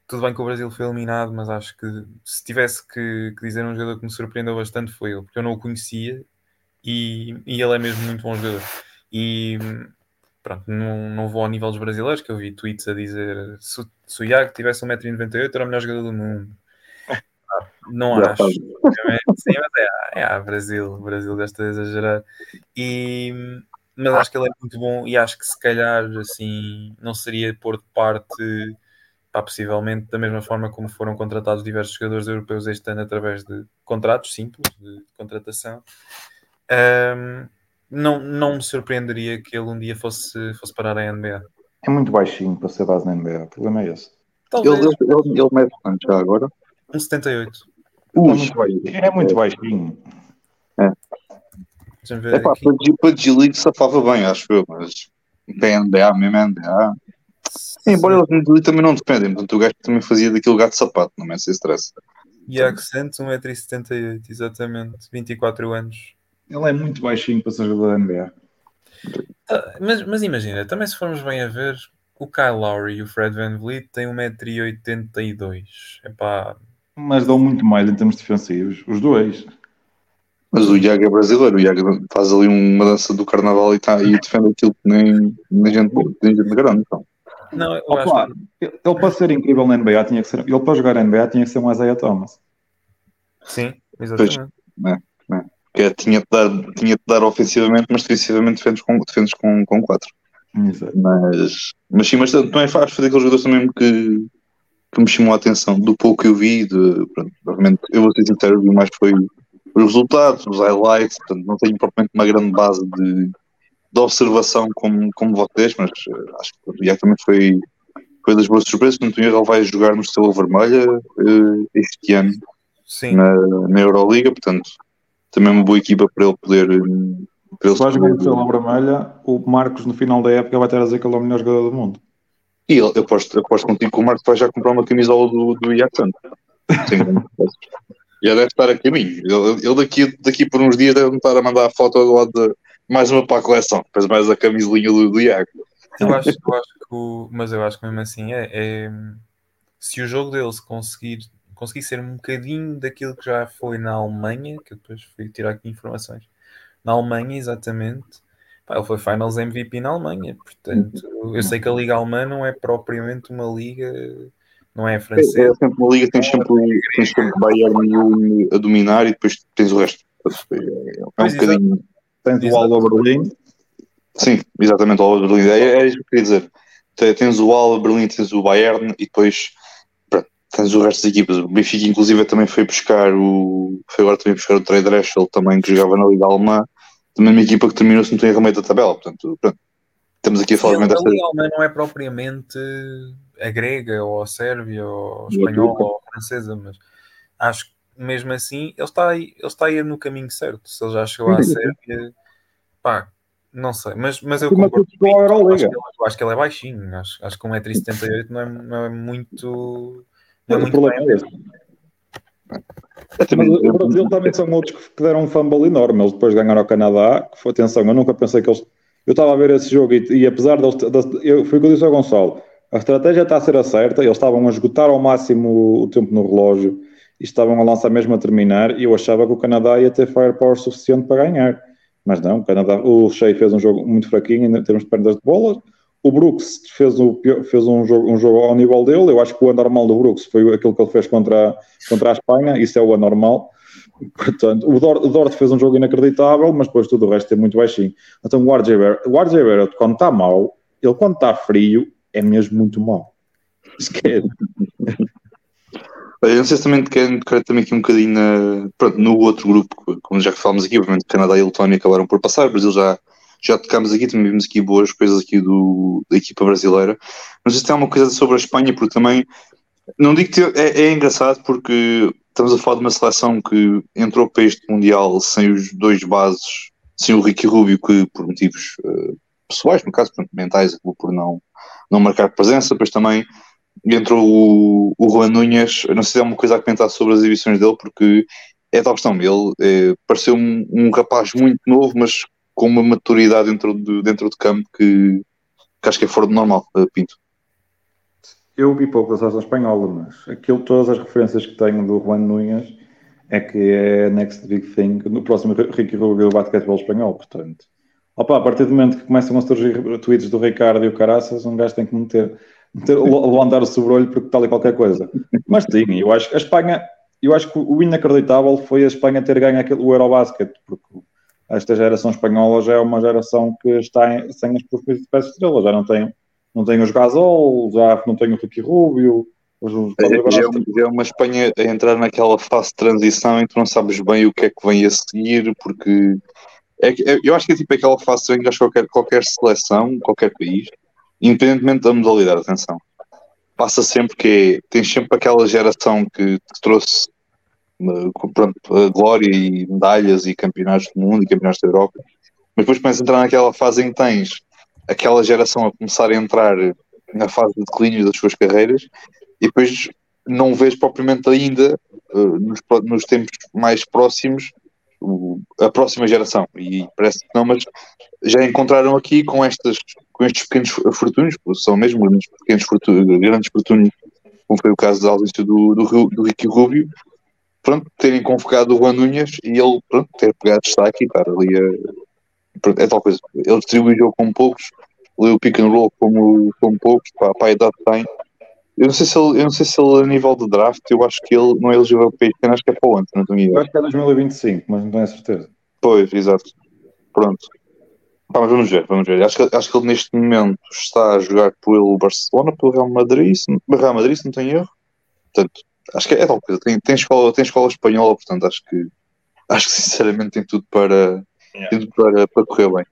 tudo bem que o Brasil foi eliminado, mas acho que se tivesse que, que dizer um jogador que me surpreendeu bastante foi ele, porque eu não o conhecia e, e ele é mesmo muito bom jogador. E pronto, não, não vou ao nível dos brasileiros, que eu vi tweets a dizer se, se o Iago tivesse 1,98m era o melhor jogador do mundo. (laughs) Não Já acho. Sim, mas é, é, Brasil, Brasil desta a exagerar. E, mas acho que ele é muito bom e acho que se calhar assim não seria pôr de parte pá, possivelmente da mesma forma como foram contratados diversos jogadores europeus este ano através de contratos simples de contratação. Ahm, não, não me surpreenderia que ele um dia fosse, fosse parar a NBA. É muito baixinho para ser base na NBA. O problema é esse. Talvez Ele, ele, ele, ele mete quanto já agora? um 78. É Ui, muito baixinho. É muito baixinho. Ver é pá, para, G-League safava bem, acho eu, mas para NBA, mesmo NBA. Embora eles no G-League também não dependem, portanto o gajo também fazia daquele gato de sapato, não é sem stress. Santos, 1,78m, exatamente, 24 anos. Ele é muito baixinho para ser jogador da NBA. Ah, Mas, mas imagina, também se formos bem a ver, o Kyle Lowry e o Fred Van Vliet têm 1,82m. Epá, Mas dão muito mais em termos defensivos. Os dois. Mas o Iago é brasileiro, o Iago faz ali uma dança do carnaval e, tá, e defende aquilo que nem, nem gente, nem gente grande. Então. não, eu Opa, acho ele ele para ser incrível na NBA tinha que ser. Ele para jogar na NBA tinha que ser um Isaiah Thomas. sim, exatamente. Que é, tinha de dar, tinha de dar ofensivamente, mas defensivamente defendes com, defendes com, com quatro. Exato. Mas, mas sim, mas também faz foi daqueles jogadores também que, que me chamou a atenção do pouco que eu vi. De, pronto, obviamente, eu vou ser sincero, vi mais foi os resultados, os highlights. Portanto, não tenho propriamente uma grande base de, de observação como, como vocês, mas eh, acho que o Iago também foi, foi das boas surpresas. Portanto, ele vai jogar no Estrela Vermelha eh, este ano Sim, na, na Euroliga. Portanto, também uma boa equipa para ele poder. eh, Para ele Se vai jogar poder- Estrela Vermelha, o Marcos no final da época vai ter a dizer que ele é o melhor jogador do mundo. E eu, eu, aposto, eu aposto contigo que o Marco vai já comprar uma camisola do, do Iago Santos. Sim, (laughs) já deve estar a caminho. Ele, daqui, daqui por uns dias deve estar a mandar a foto do lado de mais uma para a coleção. Depois mais a camisolinha do, do Iago. eu acho, eu acho que o, mas eu acho que mesmo assim é, é- se o jogo dele se conseguir, conseguir ser um bocadinho daquilo que já foi na Alemanha, que eu depois fui tirar aqui informações, na Alemanha exatamente, pá, ele foi Finals MVP na Alemanha, portanto eu sei que a Liga Alemã não é propriamente uma liga, não é É, francesa, é sempre uma liga, tens sempre, tens sempre Bayern e Union a dominar e depois tens o resto. É, é um Pois, bocadinho. Tens o. Alba Berlim, Sim, exatamente, o Alba Berlim. É, é isso que eu queria dizer. Te- Tens o Alba Berlim, tens o Bayern e depois pronto, tens o resto das equipas. O Benfica, inclusive, também foi buscar o. Foi agora também buscar o Trey Dreschel, também que jogava na Liga Alemã. Também uma equipa que terminou, se não tem meio da tabela. Portanto, pronto. Estamos aqui a falar Sim, a desta. Alemã não é propriamente a grega ou a sérvia ou a a espanhola ou a francesa, mas acho que mesmo assim ele está aí, ele está aí no caminho certo. Se ele já chegou à. Sérvia, pá, não sei, mas, mas eu concordo. acho, que ele, eu acho que ele é baixinho, acho, acho que 1,78m não é, não é muito. Não é muito problema bem. é. Mas o o Brasil também são outros que- deram um fumble enorme. Eles depois ganharam ao Canadá. Que foi, atenção, eu nunca pensei que eles. Eu estava a ver esse jogo e, e apesar deles. de- eu, foi o que eu disse ao Gonçalo. A estratégia está a ser a certa. Eles estavam a esgotar ao máximo o, tempo no relógio e estavam a lançar mesmo a terminar. E eu achava que o Canadá ia ter firepower suficiente para ganhar. Mas não, o Canadá. O Shea fez um jogo muito fraquinho em termos de perdas de bolas. O Brooks fez, o fez um, jogo, um jogo ao nível dele. Eu acho que o anormal do Brooks foi aquilo que ele fez contra, contra a Espanha. Isso é o anormal. Portanto, o Dort, o Dort fez um jogo inacreditável, mas depois tudo o resto é muito baixinho. Então o RJ Barrett, quando está mau, ele quando está frio, é mesmo muito mau. Esquece. Eu não sei se também quero, também aqui um bocadinho na- pronto, no outro grupo, como já falámos aqui, obviamente Canadá e Letónia acabaram por passar, Brasil já, já tocámos aqui, também vimos aqui boas coisas aqui do, da equipa brasileira. Mas isso tem uma coisa sobre a Espanha, porque também não digo que é, é engraçado porque estamos a falar de uma seleção que entrou para este Mundial sem os dois bases, sem o Ricky Rubio, que por motivos eh, pessoais, no caso, portanto, mentais, acabou por não, não marcar presença, depois também entrou o, o Juan Núñez, eu não sei se é uma coisa a comentar sobre as exibições dele, porque é tal questão, ele eh, pareceu um, um rapaz muito novo, mas com uma maturidade dentro de, dentro de campo que, que acho que é fora do normal, eh, Pinto. Eu vi pouco da seleção espanhola, mas aquilo, todas as referências que tenho do Juan Núñez é que é next big thing no próximo Ricky Rubio do basquetebol espanhol, portanto. Opa, a partir do momento que começam a surgir tweets do Ricardo e o Caraças, um gajo tem que meter, meter levantar o sobrolho porque tal e qualquer coisa. Mas sim, eu acho que a Espanha, eu acho que o inacreditável foi a Espanha ter ganho aquele, o Eurobasket, porque esta geração espanhola já é uma geração que está em, sem as principais estrelas, já não tem, não tem os Gasol, já não tem o Ricky Rubio, é, já, é uma Espanha a entrar naquela fase de transição em que não sabes bem o que é que vem a seguir, porque é, é, eu acho que é tipo aquela fase em que qualquer, qualquer seleção, qualquer país, independentemente da modalidade, atenção, passa sempre que é, tens sempre aquela geração que te trouxe pronto, glória e medalhas e campeonatos do mundo e campeonatos da Europa, mas depois começa a entrar naquela fase em que tens aquela geração a começar a entrar na fase de declínio das suas carreiras e depois não vês propriamente ainda uh, nos, nos, tempos mais próximos a próxima geração. E parece que não, mas já encontraram aqui com, estas, com estes pequenos fortúnios, são mesmo grandes, pequenos fortúnios, grandes fortúnios, como foi o caso da ausência do, do, do Ricky Rubio, pronto, terem convocado o Juan Núñez e ele pronto, ter pegado destaque e estar ali a, é tal coisa, ele distribui o jogo com poucos, leu o pick and roll como, como poucos, para, a idade que tem eu não sei se ele, eu não sei se ele a nível de draft, eu acho que ele não é elegível para este ano, acho que é para o ano, não tenho Eu acho que é 2025, mas não tenho a certeza. Pois, exato. Pronto. Pá, mas vamos ver, vamos ver. Acho que, acho que ele neste momento está a jogar pelo Barcelona, pelo Real Madrid, se, Real Madrid, se não tenho erro. Portanto, acho que é, é tal coisa. Tem, tem, escola, tem escola espanhola, portanto, acho que acho que sinceramente tem tudo para, yeah. tudo para, para correr bem.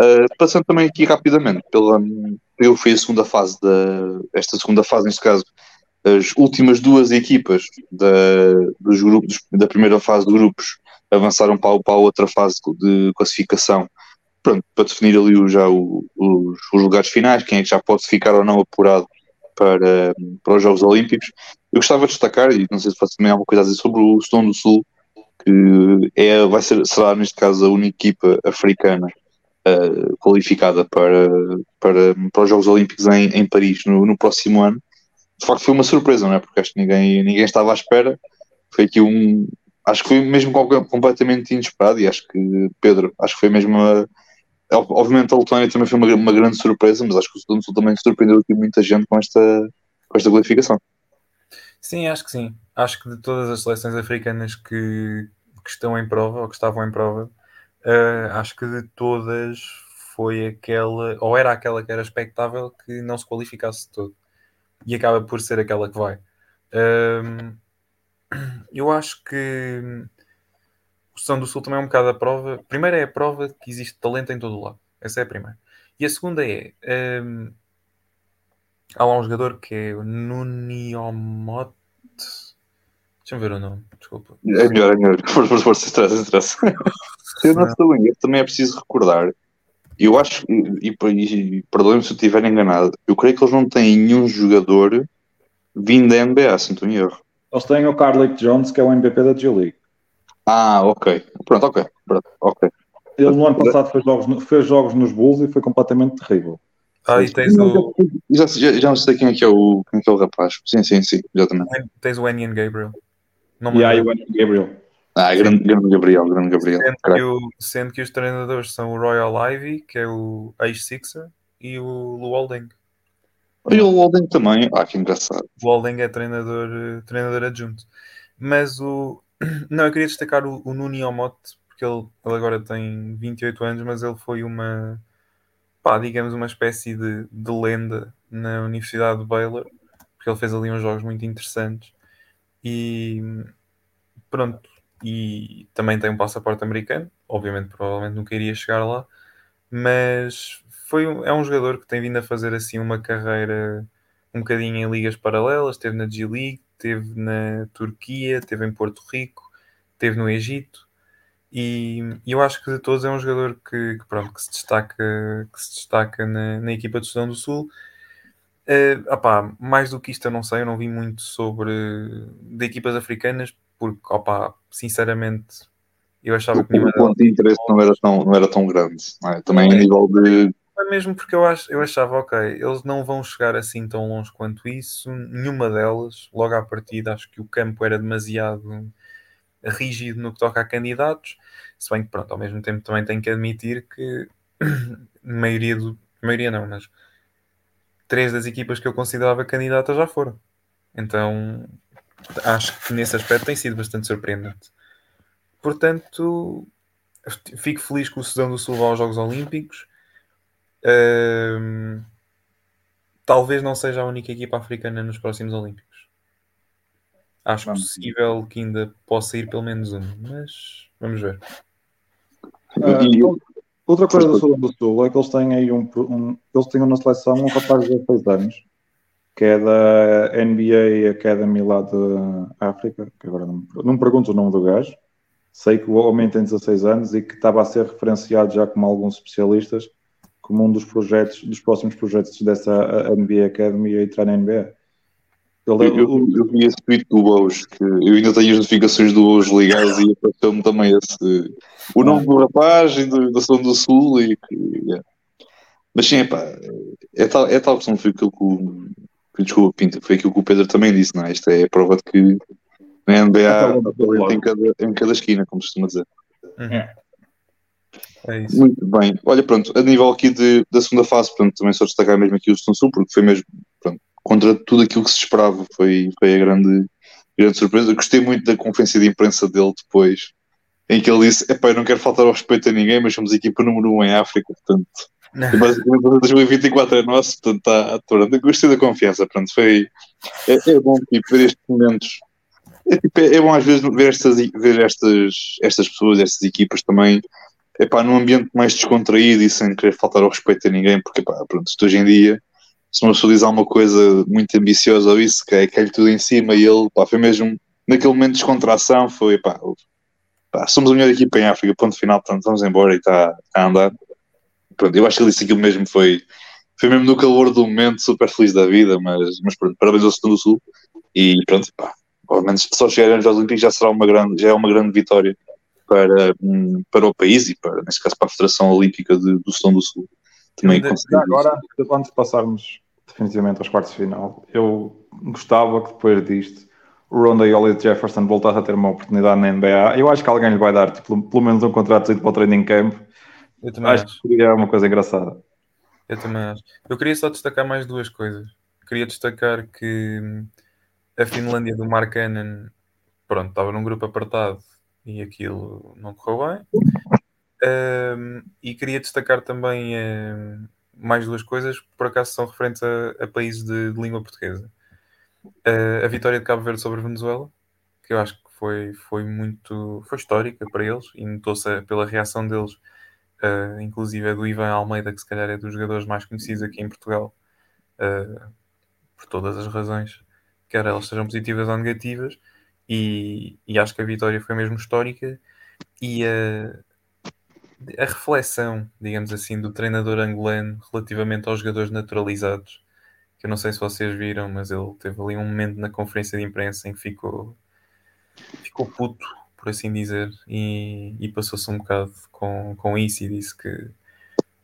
Uh, passando também aqui rapidamente pela, eu fui a segunda fase da esta segunda fase neste caso as últimas duas equipas da, dos grupos da primeira fase de grupos avançaram para, para a outra fase de classificação pronto, para definir ali já o, os, os, lugares finais, quem é que já pode ficar ou não apurado para, para os Jogos Olímpicos. Eu gostava de destacar, e não sei se faz também alguma coisa a dizer sobre o Sudão do Sul, que é, vai ser, será neste caso a única equipa africana uh, qualificada para, para, para os Jogos Olímpicos em, em Paris no, no, próximo ano. De facto, foi uma surpresa, não é? Porque acho que ninguém, ninguém estava à espera. Foi aqui um. Acho que foi mesmo completamente inesperado e acho que, Pedro, acho que foi mesmo uma. Obviamente a Letónia também foi uma, uma grande surpresa, mas acho que o Sudão também surpreendeu aqui muita gente com esta, com esta qualificação. Sim, acho que sim. Acho que de todas as seleções africanas que, que estão em prova, ou que estavam em prova, Uh, acho que de todas foi aquela, ou era aquela que era expectável que não se qualificasse todo. E acaba por ser aquela que vai. Uh, eu acho que o São do Sul também é um bocado a prova. Primeiro é a prova que existe talento em todo o lado. Essa é a primeira. E a segunda é. Um, há lá um jogador que é o Nuniomot. Deixa-me ver o nome, desculpa. É melhor, é melhor. (laughs) Força, força, estresse, estresse. Se (laughs) eu não estou em erro, também é preciso recordar. Eu acho, e, e, e perdoem-me se eu estiver enganado, eu creio que eles não têm nenhum jogador vindo da NBA, se não estou em erro. Eles têm o Carlick Jones, que é o MVP da G-League. Ah, ok. Pronto, ok. Pronto, ok. Ele no ano passado fez jogos, fez jogos nos Bulls e foi completamente terrível. Ah, e tens o. Já, já, já não sei quem é, que é, o, quem é que é o rapaz. Sim, sim, sim, exatamente. Tens o Enyan Gabriel. Não e aí o Gabriel. Ah, grande, grande Gabriel, grande Gabriel. Sendo que, o, sendo que, os treinadores são o Royal Ivy, que é o ex-Sixer, e o Luolding. E o Luolding também, ah, que engraçado. O Luolding é treinador, treinador adjunto. Mas o. (clears throat) Não, eu queria destacar o, o Nuni Omote, porque ele, ele agora tem 28 anos, mas ele foi uma. Pá, digamos, uma espécie de, de lenda na Universidade de Baylor, porque ele fez ali uns jogos muito interessantes. E pronto, e também tem um passaporte americano. Obviamente, provavelmente nunca iria chegar lá, mas foi é um jogador que tem vindo a fazer assim uma carreira um bocadinho em ligas paralelas. Esteve na G-League, esteve na Turquia, esteve em Porto Rico, esteve no Egito. E, e eu acho que de todos é um jogador que, que pronto, que se destaca, que se destaca na, na equipa do Sudão do Sul. Uh, opá, mais do que isto eu não sei, eu não vi muito sobre de equipas africanas, porque, opa, sinceramente, eu achava que o ponto de interesse não era tão, não era tão grande. É? Também a nível de é mesmo porque eu, ach, eu achava, ok, eles não vão chegar assim tão longe quanto isso, nenhuma delas, logo à partida, acho que o campo era demasiado rígido no que toca a candidatos, se bem que, pronto, ao mesmo tempo também tenho que admitir que (clears throat) a maioria do, maioria não, mas três das equipas que eu considerava candidatas já foram. Então, acho que nesse aspecto tem sido bastante surpreendente. Portanto, fico feliz que o Sudão do Sul vá aos Jogos Olímpicos. Um, talvez não seja a única equipa africana nos próximos Olímpicos. Acho vamos. possível que ainda possa ir pelo menos um, mas vamos ver. Uh, outra coisa do Sudão do Sul é que eles têm aí um, um eles têm na seleção um rapaz de 16 anos que é da NBA Academy lá de África, que agora não, não me pergunto o nome do gajo, Sei que o homem tem 16 anos e que estava a ser referenciado já como alguns especialistas como um dos projetos, dos próximos projetos dessa NBA Academy a entrar na NBA. Ele, eu, eu, eu, vi esse tweet do Bous, que eu ainda tenho as notificações do Bous ligadas e apareceu-me também esse, o nome do rapaz e do, da São do Sul e que, yeah. mas sim, epá, é tal, é tal questão, foi aquilo que o, desculpa, Pinto, foi aquilo que o Pedro também disse, não é? Isto é a prova de que na NBA, em cada, em cada esquina, como se costuma dizer. Uhum. É isso. Muito bem. Olha, pronto, a nível aqui de, da segunda fase, pronto, também só destacar mesmo aqui o Sul, porque foi mesmo, contra tudo aquilo que se esperava, foi, foi a grande, grande surpresa. gostei muito da conferência de imprensa dele depois, em que ele disse: Epá, eu não quero faltar ao respeito a ninguém, mas somos a equipa número 1 um em África, portanto. Basicamente, 2024 é nosso, portanto, está. Pronto, gostei da confiança, pronto, foi. É, é bom tipo, ver estes momentos é, tipo, é, é, bom às vezes ver, estas, ver estas, estas pessoas, estas equipas também epá, num ambiente mais descontraído e sem querer faltar ao respeito a ninguém, porque epá, pronto, hoje em dia, se uma pessoa diz alguma coisa muito ambiciosa ou isso, que é, cai tudo em cima e ele pá, foi mesmo naquele momento de descontração, foi pá, pá, somos a melhor equipa em África, ponto final, portanto vamos embora e está tá a andar. Pronto, eu acho que ele disse aquilo mesmo foi, foi mesmo no calor do momento, super feliz da vida, mas, mas pronto, parabéns ao Sul do Sul e pronto, pá, ao menos só chegar aos Olímpicos já será uma grande, já é uma grande vitória para, hum, para o país e para, neste caso, para a Federação Olímpica de, do Sudão do Sul. Também agora, antes de passarmos definitivamente aos quartos de final, eu gostava que depois disto o Ronda e Ollie Jefferson voltasse a ter uma oportunidade na NBA. Eu acho que alguém lhe vai dar tipo, pelo menos um contrato para o training camp. Eu também acho, acho que seria uma coisa engraçada. Eu também acho. Eu queria só destacar mais duas coisas. Queria destacar que hum, a Finlândia do Mark Cannon, pronto, estava num grupo apertado e aquilo não correu bem. Um, e queria destacar também um, mais duas coisas, por acaso são referentes a, a países de, de, língua portuguesa. Uh, a vitória de Cabo Verde sobre a Venezuela, que eu acho que foi, foi muito foi histórica para eles e notou-se pela reação deles, uh, inclusive a do Ivan Almeida, que se calhar é dos jogadores mais conhecidos aqui em Portugal, uh, por todas as razões quer elas sejam positivas ou negativas, e, e acho que a vitória foi mesmo histórica. E a reflexão, digamos assim, do treinador angolano relativamente aos jogadores naturalizados, que eu não sei se vocês viram, mas ele teve ali um momento na conferência de imprensa em que ficou, ficou puto, por assim dizer, e, e passou-se um bocado com, com isso e disse que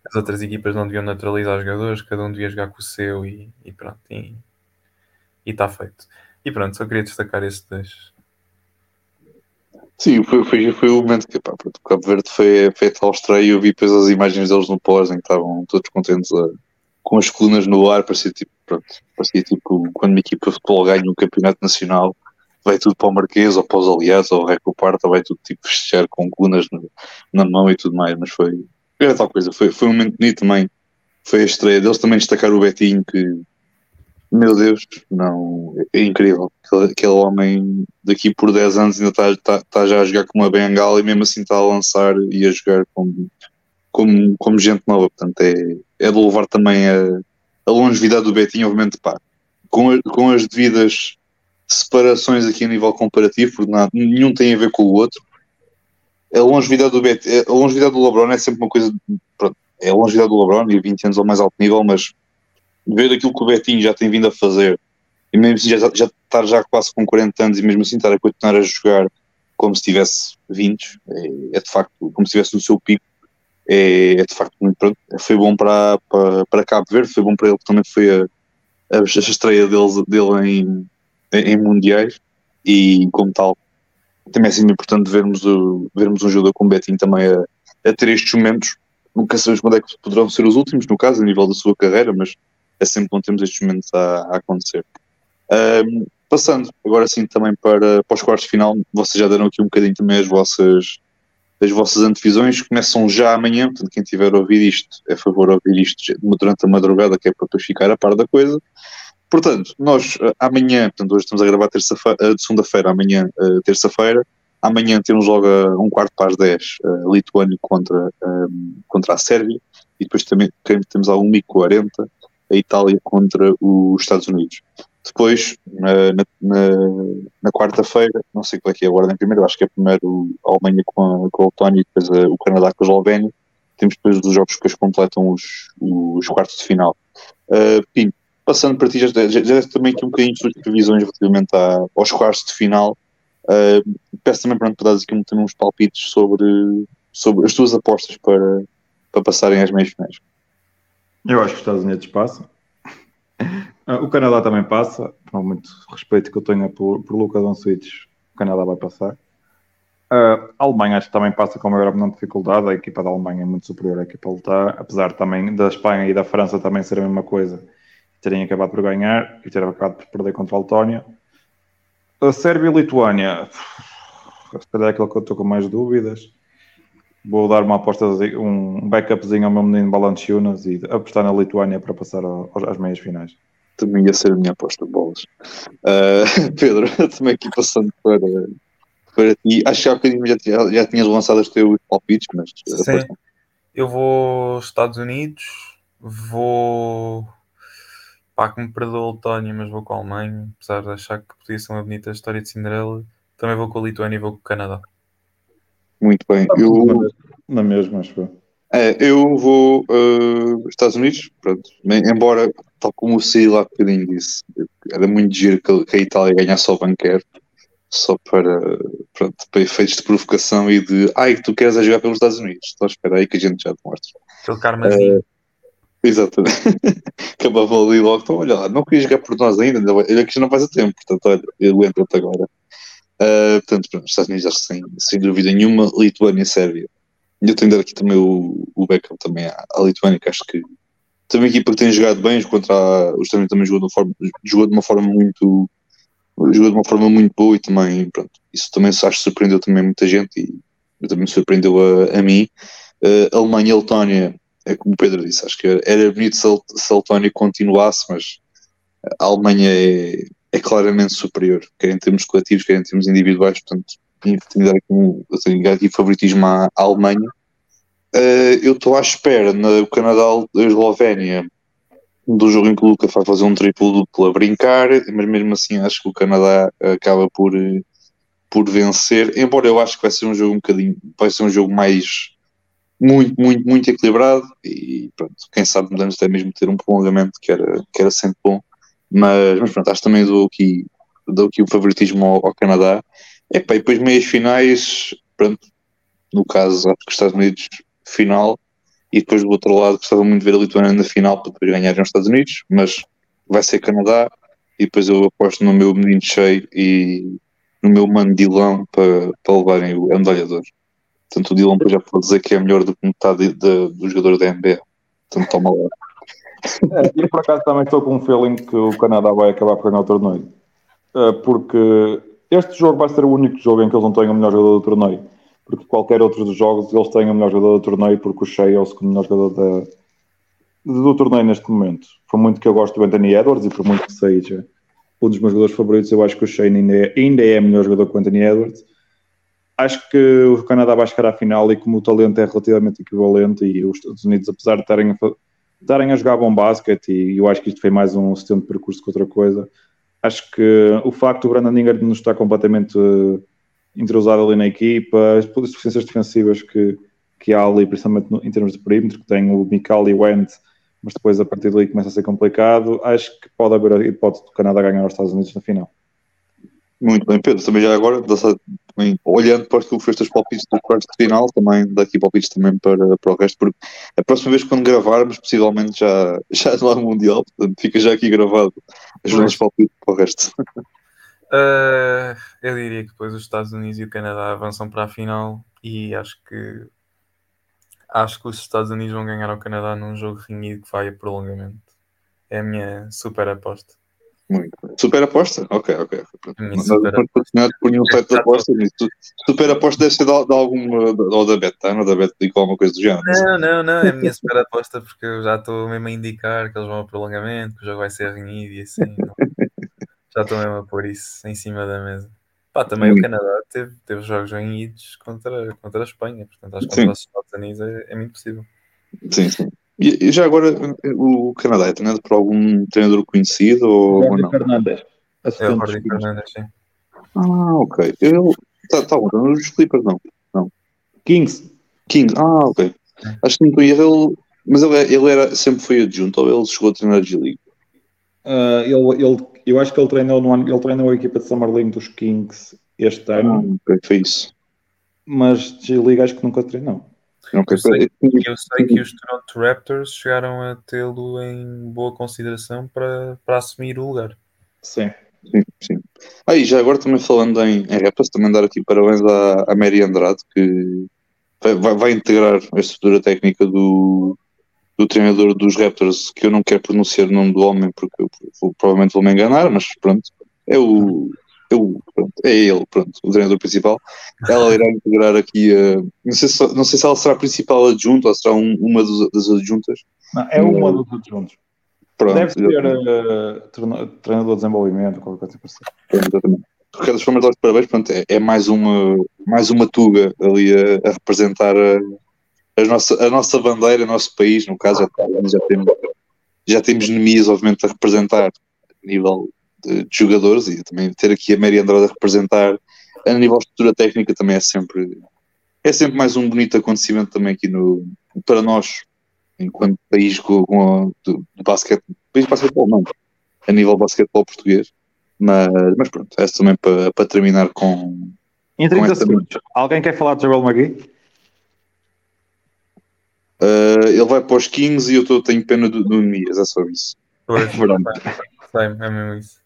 as outras equipas não deviam naturalizar jogadores, cada um devia jogar com o seu e, e pronto. E, e está feito. E pronto, só queria destacar esses dois. Sim, foi, foi, foi o momento que pá, o Cabo Verde foi, foi tal estreia eu vi depois as imagens deles no pós em que estavam todos contentes a, com as colunas no ar, parecia tipo, pronto, parecia tipo quando uma equipa de futebol ganha um campeonato nacional, vai tudo para o Marquês ou para os aliados ou o Recoparta, vai tudo tipo festejar com colunas no, na mão e tudo mais, mas foi, era tal coisa, foi, foi um momento bonito também, foi a estreia deles também destacar o Betinho que meu Deus, não, é incrível. Aquele, aquele homem daqui por 10 anos ainda está, está, está, já a jogar com uma bengala e mesmo assim está a lançar e a jogar como, como, gente nova. Portanto, é, é de louvar também a, a longevidade do Betinho, obviamente, pá, com, com as devidas separações aqui a nível comparativo, porque nada, nenhum tem a ver com o outro. A longevidade do Betinho, a longevidade do LeBron é sempre uma coisa, pronto, é a longevidade do LeBron e 20 anos ao mais alto nível, mas ver aquilo que o Betinho já tem vindo a fazer e mesmo assim já, já estar já quase com 40 anos e mesmo assim estar a continuar a jogar como se tivesse 20, é, é de facto como se estivesse no seu pico. é, é de facto muito. Foi bom para, para, para Cabo Verde, foi bom para ele, também foi a, a, estreia deles, dele em, em mundiais e como tal também é sempre importante vermos, o, vermos um jogador com Betinho também a, a ter estes momentos. Nunca sabemos quando é que poderão ser os últimos, no caso, a nível da sua carreira, mas é sempre bom termos estes momentos a, a acontecer. Um, passando agora sim também para, para os quartos de final, vocês já deram aqui um bocadinho também as vossas, as vossas antevisões, começam já amanhã, portanto quem tiver a ouvir isto, é a favor de ouvir isto durante a madrugada, que é para depois ficar a par da coisa. Portanto, nós eh, amanhã, portanto, hoje estamos a gravar terça-feira, de segunda-feira, amanhã, uh, terça-feira, amanhã temos logo um quarto para as 10, uh, Lituânia contra, contra a Sérvia, e depois também temos a 1h40 a Itália contra os Estados Unidos. Depois, na, na, na quarta-feira, não sei qual é que é a ordem primeiro, acho que é primeiro a Alemanha com a, com a Letónia e depois a, o Canadá com a Eslovénia. Temos depois os jogos que completam os, os quartos de final. Uh, passando para ti, já, já, já também aqui um bocadinho de suas previsões relativamente à, aos quartos de final. Uh, peço também para dar aqui um, uns palpites sobre, sobre as tuas apostas para, para passarem às meias finais. Eu acho que os Estados Unidos passam. Ah, o Canadá também passa, com muito respeito que eu tenho por, por Luca Doncic, o Canadá vai passar. Uh, a Alemanha acho que também passa com maior não dificuldade, a equipa da Alemanha é muito superior à equipa a lutar, apesar também da Espanha e da França também ser a mesma coisa terem acabado por ganhar e terem acabado por perder contra a Letónia. A Sérvia e a Lituânia, se calhar é aquilo que eu estou com mais dúvidas. Vou dar uma aposta, um backupzinho ao meu menino Balanchunas e apostar na Lituânia para passar às meias finais. Também ia ser a minha aposta de bolas. Uh, (laughs) Pedro, (laughs) também aqui passando para, para ti. Acho que há bocadinho já, já, já tinhas lançado os teus palpites, mas. Sim. Eu vou Estados Unidos, vou Pá, que me perdoa a Letónia, mas vou com a Alemanha, apesar de achar que podia ser uma bonita história de Cinderela. Também vou com a Lituânia e vou com o Canadá. Muito bem. Eu... Na mesma, acho que é, eu vou uh, Estados Unidos, pronto. Embora, tal como o Cid lá bocadinho disse, era muito giro que, que a Itália ganhasse ao banquer, só para, pronto, para efeitos de provocação e de ai, tu queres a jogar pelos Estados Unidos, então espera aí que a gente já te mostra. Aquele karmazinho. Uh, Exatamente. (laughs) Acabava ali logo, então olha lá, não queria jogar por nós ainda, ele aqui já não faz a tempo, portanto, olha, ele entra-te agora. Uh, portanto, pronto, Estados Unidos sem, sem dúvida nenhuma, Lituânia e Sérvia. Eu tenho dar aqui também o, o backup também à, Lituânia, que acho que também a equipa que tem jogado bem contra os Unidos também jogou de, uma forma, jogou de uma forma muito jogou de uma forma muito boa e também pronto, isso também acho que surpreendeu também muita gente e também surpreendeu a, a mim. Uh, Alemanha e Letónia é como o Pedro disse, acho que era bonito se a Letónia continuasse, mas a Alemanha é, é, claramente superior, quer em termos coletivos, quer em termos individuais, portanto, tenho dar aqui um, aqui favoritismo à, à Alemanha. Uh, eu estou à espera no Canadá e Eslovénia do jogo em que o Luca vai fazer um triplo duplo a brincar, mas mesmo assim acho que o Canadá acaba por, por vencer, embora eu acho que vai ser um jogo um bocadinho, vai ser um jogo mais muito, muito, muito equilibrado e pronto, quem sabe mudamos até mesmo ter um prolongamento que era, que era sempre bom, mas, mas pronto, acho que também dou aqui, dou aqui o favoritismo ao, ao Canadá. e depois meias finais, pronto, no caso acho que os Estados Unidos final e depois do outro lado gostava muito de ver a Lituânia na final para depois ganhar nos Estados Unidos, mas vai ser Canadá e depois eu aposto no meu menino cheio e no meu mandilão para, para levarem a medalha de ouro. Portanto, o Dylan já pode dizer que é melhor do que metade de, do jogador da NBA. Portanto, toma lá. É, por acaso também estou com um feeling que o Canadá vai acabar por ganhar o torneio. Uh, porque este jogo vai ser o único jogo em que eles não têm o melhor jogador do torneio. Porque qualquer outro dos jogos eles têm o melhor jogador do torneio, porque o Shea é o segundo melhor jogador da, do torneio neste momento. Por muito que eu gosto do Anthony Edwards e por muito que seja um dos meus jogadores favoritos, eu acho que o Shea ainda é, ainda é melhor jogador que o Anthony Edwards acho que o Canadá vai chegar à final e como o talento é relativamente equivalente e os Estados Unidos, apesar de estarem a, estarem a jogar bom basquete e eu acho que isto foi mais um sistema de percurso que outra coisa, acho que o facto do Brandon Ingram não estar completamente uh, entrosado ali na equipa, as deficiências defensivas que, que há ali, principalmente no, em termos de perímetro, que tem o Mikal e o Wendt, mas depois a partir daí começa a ser complicado, acho que pode haver a hipótese do Canadá ganhar os Estados Unidos na final. Muito bem, Pedro. Também já agora, também, olhando para que foi os palpites do quarto final, também daqui palpites também para, para o resto, porque a próxima vez quando gravarmos, possivelmente já, (laughs) já não há Mundial, portanto fica já aqui gravado os nossos palpites para o resto. Uh, eu diria que depois os Estados Unidos e o Canadá avançam para a final e acho que acho que os Estados Unidos vão ganhar ao Canadá num jogo renhido que vai a prolongamento. É a minha super aposta. Muito Super aposta? Ok, ok. Super patrocinado por nenhum site de apostas. Super aposta deve ser de, alguma. ou da Betano, ou da Betlic, ou alguma coisa do género. Não, não, não. É a minha super aposta porque eu já estou mesmo a indicar que eles vão a prolongamento, que o jogo vai ser renhido e assim. já estou mesmo a pôr isso em cima da mesa. Pá, também o Canadá teve, teve jogos renhidos contra, contra a Espanha, portanto acho que contra os Estados Unidos é, é muito possível. Sim, sim. E, já agora, o Canadá é treinado por algum treinador conhecido ou, ou não? Fernandes. É o Jordi Fernandes, sim. Ah, ok. Ele está tá bom, os Clippers não. não. Kings. Kings, ah, ok. Acho que não conheço ele, mas ele, ele era, sempre foi adjunto ou ele chegou a treinar a G-League? Uh, ele, ele, eu acho que ele treinou, no ano, ele treinou a equipa de Summer League dos Kings este ano. Ah, ok, foi isso. Mas G-League acho que nunca treinou. Eu sei, eu sei que os Toronto Raptors chegaram a tê-lo em boa consideração para, para assumir o lugar. Sim. Sim, sim. Ah, e já agora também falando em, em Raptors, também dar aqui parabéns à, à Mary Andrade, que vai, vai integrar a estrutura técnica do, do treinador dos Raptors, que eu não quero pronunciar o nome do homem porque eu, provavelmente vou me enganar, mas pronto, é o eu, pronto, é ele, pronto, o treinador principal. Ela irá integrar aqui, uh, não, sei se, não sei se ela será a principal adjunta ou será um, uma dos, das adjuntas. Não, é uma dos adjuntos. Pronto, Deve ser uh, treinador de desenvolvimento, qualquer coisa assim. Exatamente. De qualquer forma, dou parabéns, pronto, é, é, mais, uma, mais uma tuga ali a, a representar a, a, nossa, a nossa bandeira, o nosso país, no caso, já, já temos, já temos Nemias, obviamente, a representar a nível de, jogadores e também ter aqui a Mary Andrade a representar a nível de estrutura técnica também é sempre é sempre mais um bonito acontecimento também aqui no, para nós enquanto país com, com de, de basquete, país de basquetebol não, a nível de basquetebol português mas, mas pronto, é também para, para terminar com em 30 segundos, alguém quer falar de Joel McGee? Uh, ele vai para os Kings e eu tô, tenho pena do, do Mias, é só isso. Pois, (laughs) é, é mesmo isso.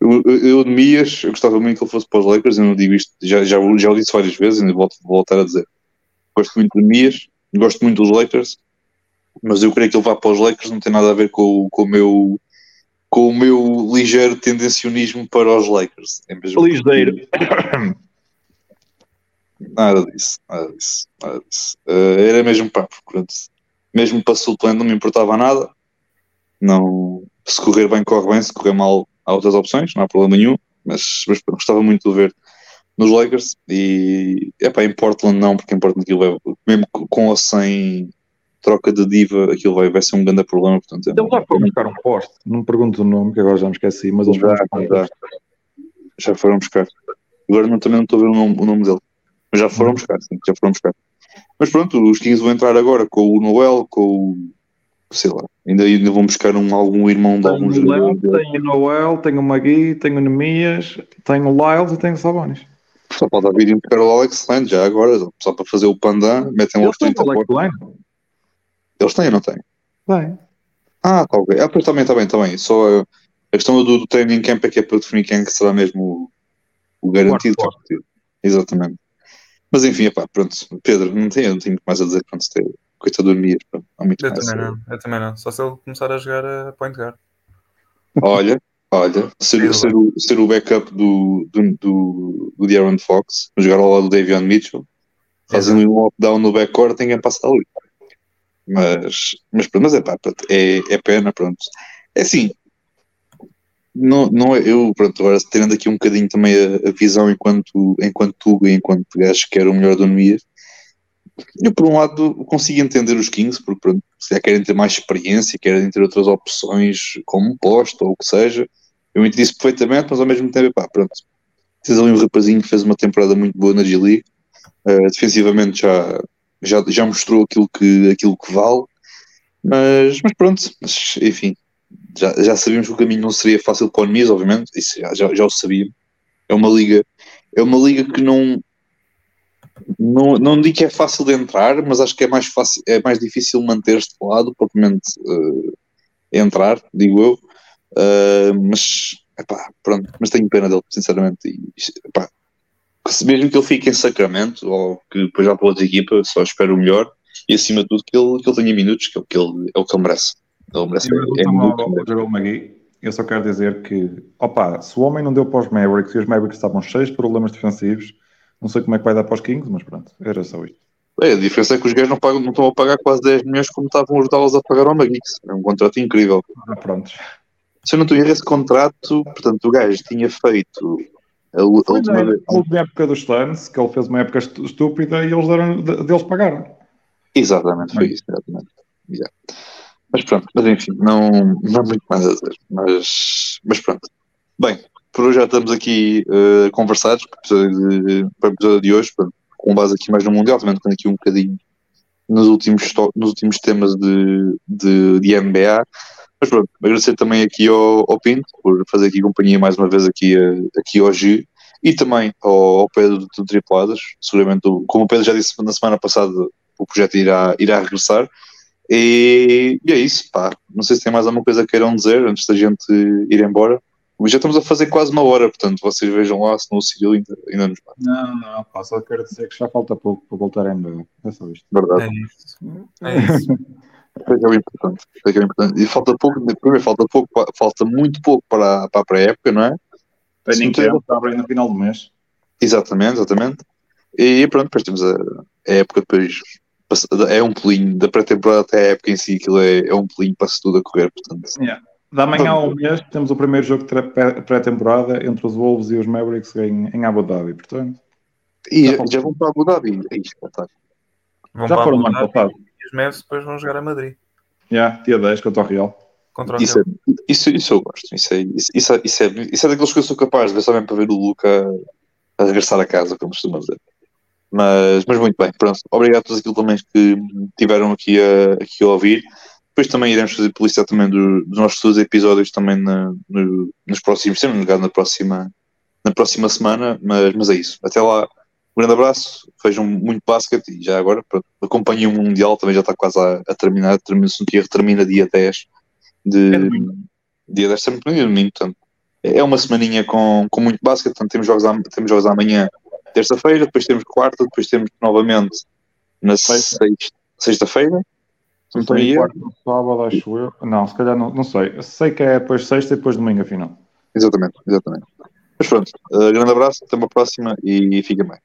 Eu, eu, de Mias, eu gostava muito que ele fosse para os Lakers, eu não digo isto, já, já, já o disse várias vezes, e volto, vou voltar a dizer. Gosto muito de Mias, gosto muito dos Lakers, mas eu creio que ele vá para os Lakers não tem nada a ver com, com o meu com o meu ligeiro tendencionismo para os Lakers. É Ligeiro. Nada disso, nada disso, nada disso. Uh, era mesmo papo, pronto. Mesmo para suplente não me importava nada. Não, se correr bem, corre bem, se correr mal, há outras opções, não há problema nenhum. Mas, mas gostava muito de ver nos Lakers e é pá, em Portland não, porque em Portland aquilo vai, mesmo com ou sem troca de diva, aquilo vai, vai ser um grande problema. Portanto, é, eles já foram buscar um poste, não me pergunto o nome, que agora já me esqueci, mas eles já, já, já foram buscar. Agora não, também não estou a ver o nome, o nome dele. Mas já foram buscar, sim, já foram buscar. Mas pronto, os Kings vão entrar agora com o Noel, com o. sei lá, ainda, ainda vão buscar um, algum irmão de algum jogador. Tenho o Noel, tenho o Magui, tenho o Nemias, tenho o Lyles e tenho o Sabonis. Só pode haver buscar o Alex Lane já agora, só para fazer o Pandan, metem os 30 pontos. Eles têm ou não têm? Tem. Ah, tá ok. Ah, pois também, também, também. Só a, a questão do, do training camp é que é para definir quem é que será mesmo o, o garantido. Exatamente. Mas enfim, epá, pronto, Pedro, não tenho, não tenho mais a dizer quando coitado do Mias. Eu também não, eu também não. Só se ele começar a jogar a point guard. Olha, olha, ser, ser, o, ser o backup do, do, do, do De'Aaron Fox, jogar ao lado do Davion Mitchell, fazendo um lockdown no backcourt, ninguém passa ali. Mas, mas, mas é pá, é, é pena, pronto. É assim, não, não é, eu, pronto, agora tendo aqui um bocadinho também a, a visão enquanto, enquanto Tuga e enquanto gajo que era o melhor do Nemias, eu por um lado consigo entender os Kings, porque pronto, se já querem ter mais experiência, querem ter outras opções como posto ou o que seja, eu entendo isso perfeitamente, mas ao mesmo tempo, pá, pronto, tens ali um rapazinho que fez uma temporada muito boa na G-League, uh, defensivamente já, já, já mostrou aquilo que, aquilo que vale, mas, mas pronto, mas, enfim, já, já sabíamos que o caminho não seria fácil para o Nemias, obviamente, isso já, já, já o sabíamos. É uma liga, é uma liga que não, não, não digo que é fácil de entrar, mas acho que é mais fácil, é mais difícil manter-se de lado, propriamente uh, entrar, digo eu. Uh, mas epá, pronto, mas tenho pena dele, sinceramente. E, epá, mesmo que ele fique em Sacramento ou que depois já para outra equipa, só espero o melhor e acima de tudo que ele, que ele tenha minutos, que é o que ele, é o que ele merece. Ele merece é, é muito eu só quero dizer que, opa, se o homem não deu para os Mavericks e os Mavericks estavam cheios de problemas defensivos, não sei como é que vai dar para os Kings, mas pronto, era só isto. É, a diferença é que os gajos não, pagam, não estão a pagar quase 10 milhões como estavam os Dallas a pagar ao Magix. É um contrato incrível. Ah, pronto. Se eu não estou a esse contrato, portanto, o gajo tinha feito a, a última é, vez. A última época dos Suns, que ele fez uma época estúpida e eles deram, deles pagaram. Exatamente, foi isso, exatamente. Yeah. Mas pronto, mas enfim, não, não há muito mais a dizer. Mas, mas pronto. Bem, por hoje já estamos aqui uh, conversados para o episódio de hoje, com base aqui mais no Mundial, também tocando aqui um bocadinho nos últimos, nos últimos temas de, de, de NBA. Mas pronto, agradecer também aqui ao, ao Pinto por fazer aqui companhia mais uma vez aqui, aqui ao G e também ao, ao Pedro do Tripladas. Seguramente, como o Pedro já disse na semana passada, o projeto irá, irá regressar. E, e, é isso, pá. Não sei se tem mais alguma coisa que queiram dizer antes da gente ir embora. Mas já estamos a fazer quase uma hora, portanto vocês vejam lá se não o ainda, ainda nos bate. Não, não, pá, só quero dizer que já falta pouco para voltar a NBA. É só isto. Verdade. É isso. É isso. é o importante. É o importante. E falta pouco, primeiro falta pouco, falta muito pouco para, para a pré-época, não é? Tem ninguém que abre no final do mês. Exatamente, exatamente. E pronto, depois temos a, a época depois é um pulinho da pré-temporada até a época em si, aquilo é, é um pulinho para se tudo a correr, portanto. Yeah. Da manhã ao mês temos o primeiro jogo de pré-temporada entre os Wolves e os Mavericks em, em Abu Dhabi, portanto. E já, já vão para Abu Dhabi? É isto, já foram no ano passado. E os Mavs depois vão jogar a Madrid. Já, yeah, dia 10 contra o Real. Contra o isso, Real. É, isso, isso eu gosto. Isso é, isso, isso, é, isso, é, isso é daqueles que eu sou capaz de ver só mesmo para ver o Luca a regressar a casa, como costuma dizer. Mas, mas muito bem, pronto. Obrigado a todos aqueles também que tiveram aqui a, aqui a ouvir. Depois também iremos fazer publicidade também do, dos nossos episódios também na, no, nos próximos tempos, na próxima, na próxima semana, mas, mas é isso. Até lá, um grande abraço, vejam muito basquete e já agora acompanhem o Mundial, também já está quase a, a terminar, termina, se não termina dia 10 de é dia 10 sempre no domingo, portanto é uma semaninha com, com muito basquete, portanto temos jogos, temos jogos amanhã terça-feira, depois temos quarta, depois temos novamente na sexta-feira. Não sei, sábado, acho eu. Não, se calhar não, não sei. Sei que é depois sexta e depois domingo a final. Exatamente, exatamente. Mas pronto, uh, grande abraço, até uma próxima e fiquem bem.